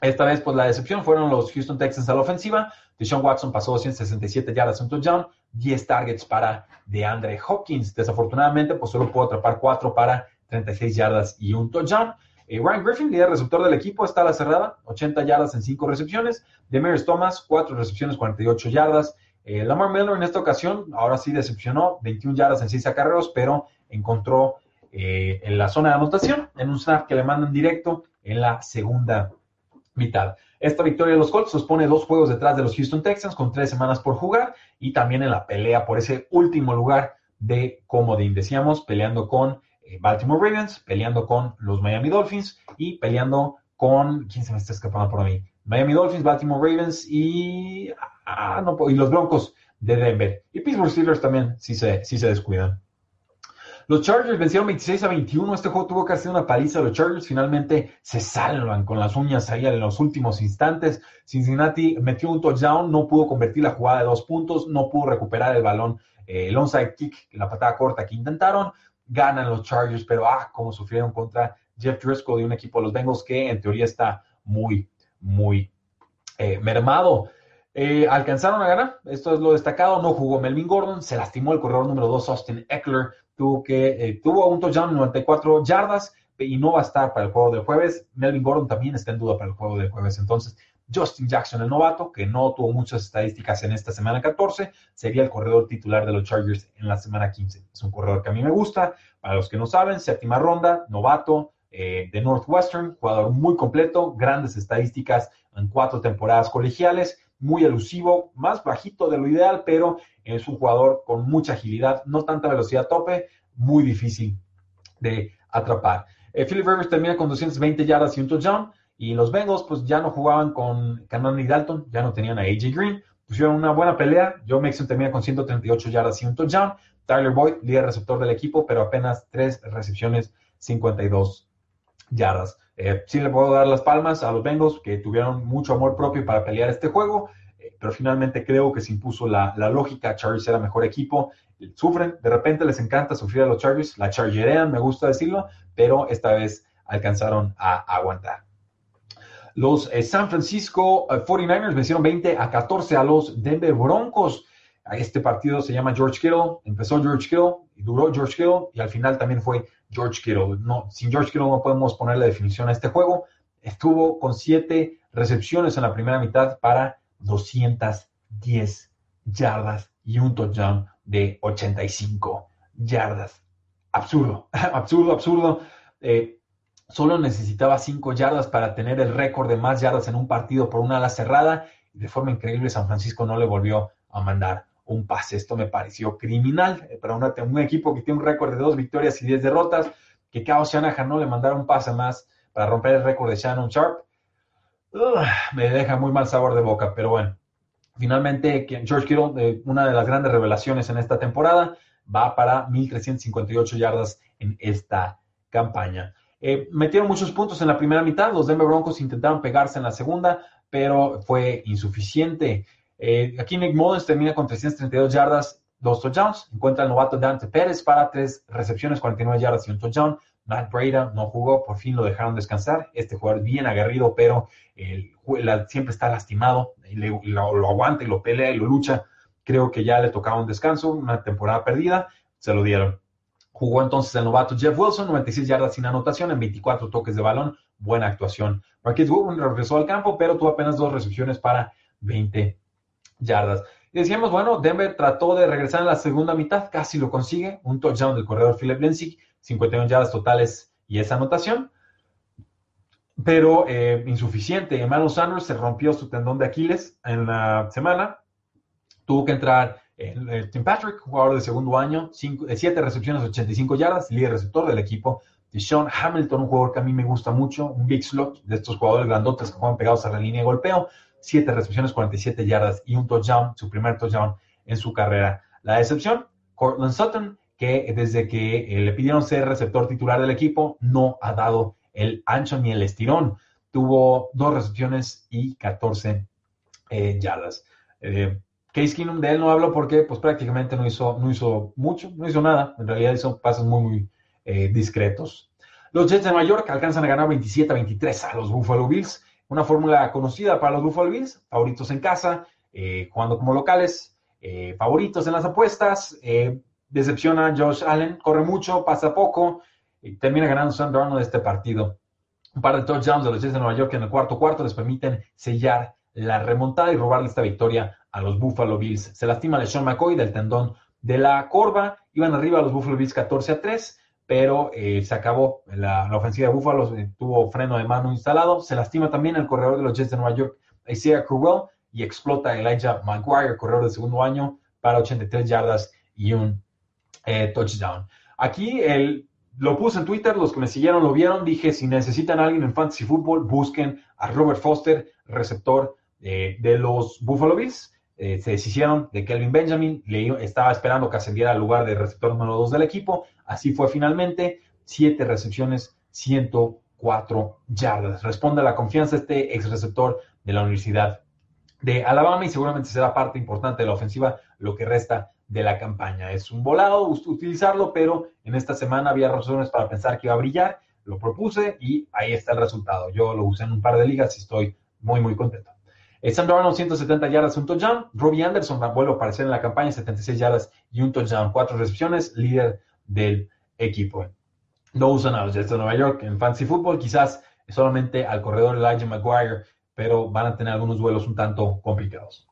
Esta vez, pues la decepción fueron los Houston Texans a la ofensiva. Deshaun Watson pasó 267 yardas, un touchdown, 10 targets para DeAndre Hopkins. Desafortunadamente, pues solo pudo atrapar 4 para 36 yardas y un touchdown. Eh, Ryan Griffin, líder receptor del equipo, está a la cerrada, 80 yardas en 5 recepciones. Demers Thomas, 4 recepciones, 48 yardas. Eh, Lamar Miller en esta ocasión, ahora sí decepcionó, 21 yardas en 6 acarreos, pero encontró eh, en la zona de anotación, en un snap que le mandan directo en la segunda mitad. Esta victoria de los Colts los pone dos juegos detrás de los Houston Texans con tres semanas por jugar y también en la pelea por ese último lugar de comodín. Decíamos, peleando con eh, Baltimore Ravens, peleando con los Miami Dolphins y peleando con. ¿Quién se me está escapando por mí? Miami Dolphins, Baltimore Ravens y. Ah, no, y los Broncos de Denver. Y Pittsburgh Steelers también, sí se, sí se descuidan. Los Chargers vencieron 26 a 21. Este juego tuvo hacer una paliza. Los Chargers finalmente se salvan con las uñas ahí en los últimos instantes. Cincinnati metió un touchdown, no pudo convertir la jugada de dos puntos, no pudo recuperar el balón, eh, el onside kick, la patada corta que intentaron. Ganan los Chargers, pero ah, cómo sufrieron contra Jeff Driscoll de un equipo de los Bengals que en teoría está muy, muy eh, mermado. Eh, alcanzaron a ganar, esto es lo destacado, no jugó Melvin Gordon, se lastimó el corredor número 2 Austin Eckler, tuvo, que, eh, tuvo un touchdown 94 yardas y no va a estar para el juego del jueves. Melvin Gordon también está en duda para el juego del jueves. Entonces, Justin Jackson, el novato, que no tuvo muchas estadísticas en esta semana 14, sería el corredor titular de los Chargers en la semana 15. Es un corredor que a mí me gusta. Para los que no saben, séptima ronda, novato eh, de Northwestern, jugador muy completo, grandes estadísticas en cuatro temporadas colegiales, muy elusivo, más bajito de lo ideal, pero es un jugador con mucha agilidad, no tanta velocidad tope, muy difícil de atrapar. Eh, Philip Rivers termina con 220 yardas y un touchdown. Y los Bengals, pues ya no jugaban con Canon y Dalton, ya no tenían a AJ Green. Pusieron una buena pelea. Joe Mixon termina con 138 yardas y un touchdown. Tyler Boyd, líder receptor del equipo, pero apenas tres recepciones, 52 yardas. Eh, sí le puedo dar las palmas a los Bengals, que tuvieron mucho amor propio para pelear este juego pero finalmente creo que se impuso la, lógica. Chargers era mejor equipo. Sufren, de repente les encanta sufrir a los Chargers, la chargerean, me gusta decirlo, pero esta vez alcanzaron a aguantar. Los eh, San Francisco 49ers eh, vencieron 20 a 14 a los Denver Broncos. Este partido se llama George Kittle. Empezó George Kittle y duró George Kittle y al final también fue George Kittle. No, sin George Kittle no podemos ponerle definición a este juego. Estuvo con siete recepciones en la primera mitad para 210 yardas y un touchdown de 85 yardas. Absurdo, absurdo, absurdo. Eh, solo necesitaba 5 yardas para tener el récord de más yardas en un partido por una ala cerrada y de forma increíble San Francisco no le volvió a mandar un pase. Esto me pareció criminal para un equipo que tiene un récord de dos victorias y 10 derrotas, que Kyle Shanahan no le mandara un pase más para romper el récord de Shannon Sharp me deja muy mal sabor de boca, pero bueno. Finalmente, George Kittle, eh, una de las grandes revelaciones en esta temporada, va para 1.358 yardas en esta campaña. Eh, metieron muchos puntos en la primera mitad, los Denver Broncos intentaron pegarse en la segunda, pero fue insuficiente. Eh, aquí Nick Mullins termina con 332 yardas, dos touchdowns. Encuentra al novato Dante Pérez para tres recepciones, 49 yardas y un touchdown. Matt Breda no jugó, por fin lo dejaron descansar. Este jugador bien aguerrido, pero siempre está lastimado, y lo, aguanta y lo pelea y lo lucha. Creo que ya le tocaba un descanso, una temporada perdida, se lo dieron. Jugó entonces el novato Jeff Wilson, 96 yardas sin anotación en 24 toques de balón, buena actuación. Marquis Goodwin regresó al campo, pero tuvo apenas dos recepciones para 20 yardas. Y decíamos, bueno, Denver trató de regresar en la segunda mitad, casi lo consigue, un touchdown del corredor Philip Lindsay, 51 yardas totales y esa anotación, pero eh, insuficiente. Emmanuel Sanders se rompió su tendón de Aquiles en la semana, tuvo que entrar en, eh, Tim Patrick, jugador de segundo año, 7 eh, recepciones, 85 yardas, líder receptor del equipo. Sean Hamilton, un jugador que a mí me gusta mucho, un big slot de estos jugadores grandotes que juegan pegados a la línea de golpeo. 7 recepciones, 47 yardas y un touchdown, su primer touchdown en su carrera. La decepción, Cortland Sutton, que desde que eh, le pidieron ser receptor titular del equipo, no ha dado el ancho ni el estirón. Tuvo dos recepciones y 14 eh, yardas. Eh, Case Keenum de él no hablo porque pues prácticamente no hizo, no hizo mucho, no hizo nada. En realidad hizo pasos muy, discretos. Los Jets de Nueva York alcanzan a ganar 27 a 23 a los Buffalo Bills. Una fórmula conocida para los Buffalo Bills, favoritos en casa, jugando como locales, favoritos en las apuestas, decepciona a Josh Allen, corre mucho, pasa poco, y termina ganando Sam Darnold este partido. Un par de touchdowns de los Jets de Nueva York en el cuarto cuarto les permiten sellar la remontada y robarle esta victoria a los Buffalo Bills. Se lastima Sean McCoy del tendón de la corva, iban arriba a los Buffalo Bills 14 a 3, pero eh, se acabó la, ofensiva de Buffalo, eh, tuvo freno de mano instalado, se lastima también el corredor de los Jets de Nueva York, Isaiah Crowell, y explota Elijah McGuire, corredor de segundo año, para 83 yardas y un eh, touchdown. Aquí lo puse en Twitter, los que me siguieron lo vieron, dije, si necesitan a alguien en Fantasy Football, busquen a Robert Foster, receptor de los Buffalo Bills. Se deshicieron de Kelvin Benjamin, le estaba esperando que ascendiera al lugar de receptor número 2 del equipo, Así fue finalmente, siete recepciones, 104 yardas. Responde a la confianza este ex receptor de la Universidad de Alabama y seguramente será parte importante de la ofensiva lo que resta de la campaña. Es un volado utilizarlo, pero en esta semana había razones para pensar que iba a brillar. Lo propuse y ahí está el resultado. Yo lo usé en un par de ligas y estoy muy, muy contento. Eh, Sam Darnold, 170 yardas, un touchdown. Robbie Anderson vuelve a aparecer en la campaña, 76 yardas y un touchdown. Cuatro recepciones, líder del equipo. No usan a los Jets de Nueva York en Fantasy Football, quizás solamente al corredor Elijah McGuire, pero van a tener algunos duelos un tanto complicados.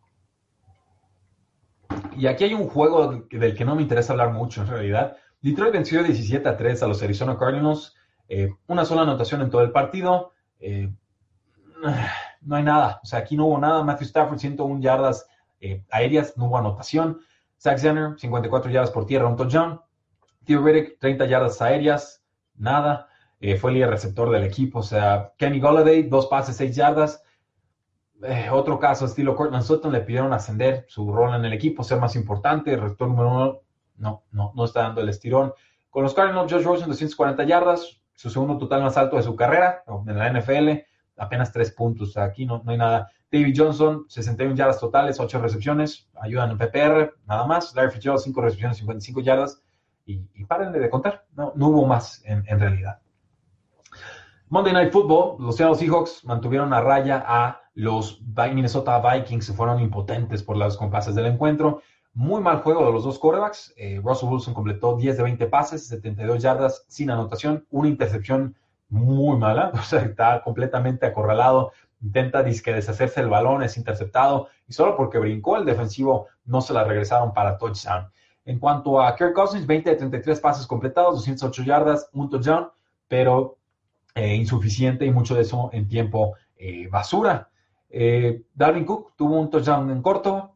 Y aquí hay un juego del que no me interesa hablar mucho en realidad. Detroit venció 17 a 3 a los Arizona Cardinals. Eh, una sola anotación en todo el partido. Eh, no hay nada. O sea, aquí no hubo nada. Matthew Stafford, 101 yardas eh, aéreas, no hubo anotación. Zach Zenner, 54 yardas por tierra, un touchdown. Theo Riddick, 30 yardas aéreas, nada. fue el receptor del equipo. O sea, Kenny Golladay, dos pases, 6 yardas. Eh, otro caso, estilo Cortland Sutton, le pidieron ascender su rol en el equipo, ser más importante, el rector número uno, no, no, no está dando el estirón. Con los Cardinals, Josh Rosen, 240 yardas, su segundo total más alto de su carrera en la NFL, apenas tres puntos, aquí no, no hay nada. David Johnson, 61 yardas totales, 8 recepciones, ayudan en PPR, nada más. Larry Fitzgerald, 5 recepciones, 55 yardas, y, y párenle de contar, no, no hubo más en, realidad. Monday Night Football, los Seattle Seahawks mantuvieron a raya a los Minnesota Vikings, se fueron impotentes por los compases del encuentro. Muy mal juego de los dos quarterbacks. Eh, Russell Wilson completó 10 de 20 pases, 72 yardas sin anotación, una intercepción muy mala, o sea, está completamente acorralado, intenta disque deshacerse el balón, es interceptado y solo porque brincó el defensivo no se la regresaron para touchdown. En cuanto a Kirk Cousins, 20 de 33 pases completados, 208 yardas, un touchdown, pero eh, insuficiente y mucho de eso en tiempo eh, basura. Eh, Darwin Cook tuvo un touchdown en corto,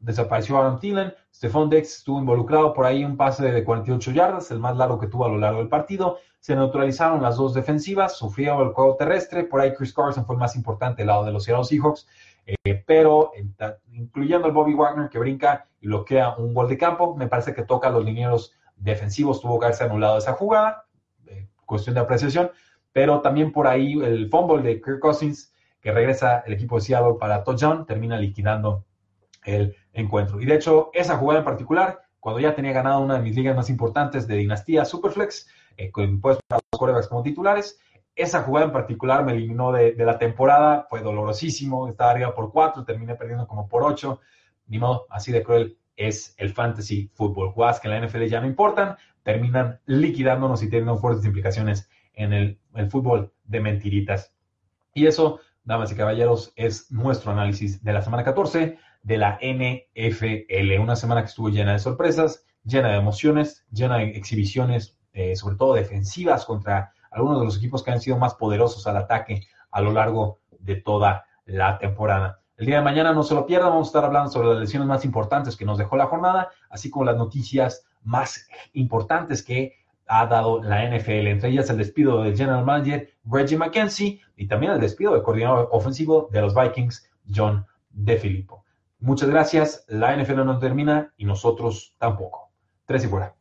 desapareció Aaron Thielen, Stephon Dex estuvo involucrado por ahí un pase de 48 yardas, el más largo que tuvo a lo largo del partido. Se neutralizaron las dos defensivas, sufrió el juego terrestre, por ahí Chris Carson fue el más importante del lado de los Seattle Seahawks, pero incluyendo el Bobby Wagner que brinca y bloquea un gol de campo, me parece que toca a los linieros defensivos, tuvo que haberse anulado esa jugada, cuestión de apreciación, pero también por ahí el fumble de Kirk Cousins, que regresa el equipo de Seattle para touchdown, termina liquidando el encuentro. Y de hecho, esa jugada en particular, cuando ya tenía ganado una de mis ligas más importantes de dinastía Superflex, eh, con pues, para los quarterbacks como titulares, esa jugada en particular me eliminó de, la temporada, fue dolorosísimo, estaba arriba por cuatro, terminé perdiendo como por ocho, ni modo, así de cruel es el fantasy fútbol. Jugadas que en la NFL ya no importan, terminan liquidándonos y teniendo fuertes implicaciones en el, fútbol de mentiritas. Y eso, damas y caballeros, es nuestro análisis de la semana 14 de la NFL. Una semana que estuvo llena de sorpresas, llena de emociones, llena de exhibiciones, eh, sobre todo defensivas contra algunos de los equipos que han sido más poderosos al ataque a lo largo de toda la temporada. El día de mañana no se lo pierdan, vamos a estar hablando sobre las lesiones más importantes que nos dejó la jornada, así como las noticias más importantes que ha dado la NFL, entre ellas el despido del general manager Reggie McKenzie y también el despido del coordinador ofensivo de los Vikings, John DeFilippo. Muchas gracias, la NFL no termina y nosotros tampoco. Tres y fuera.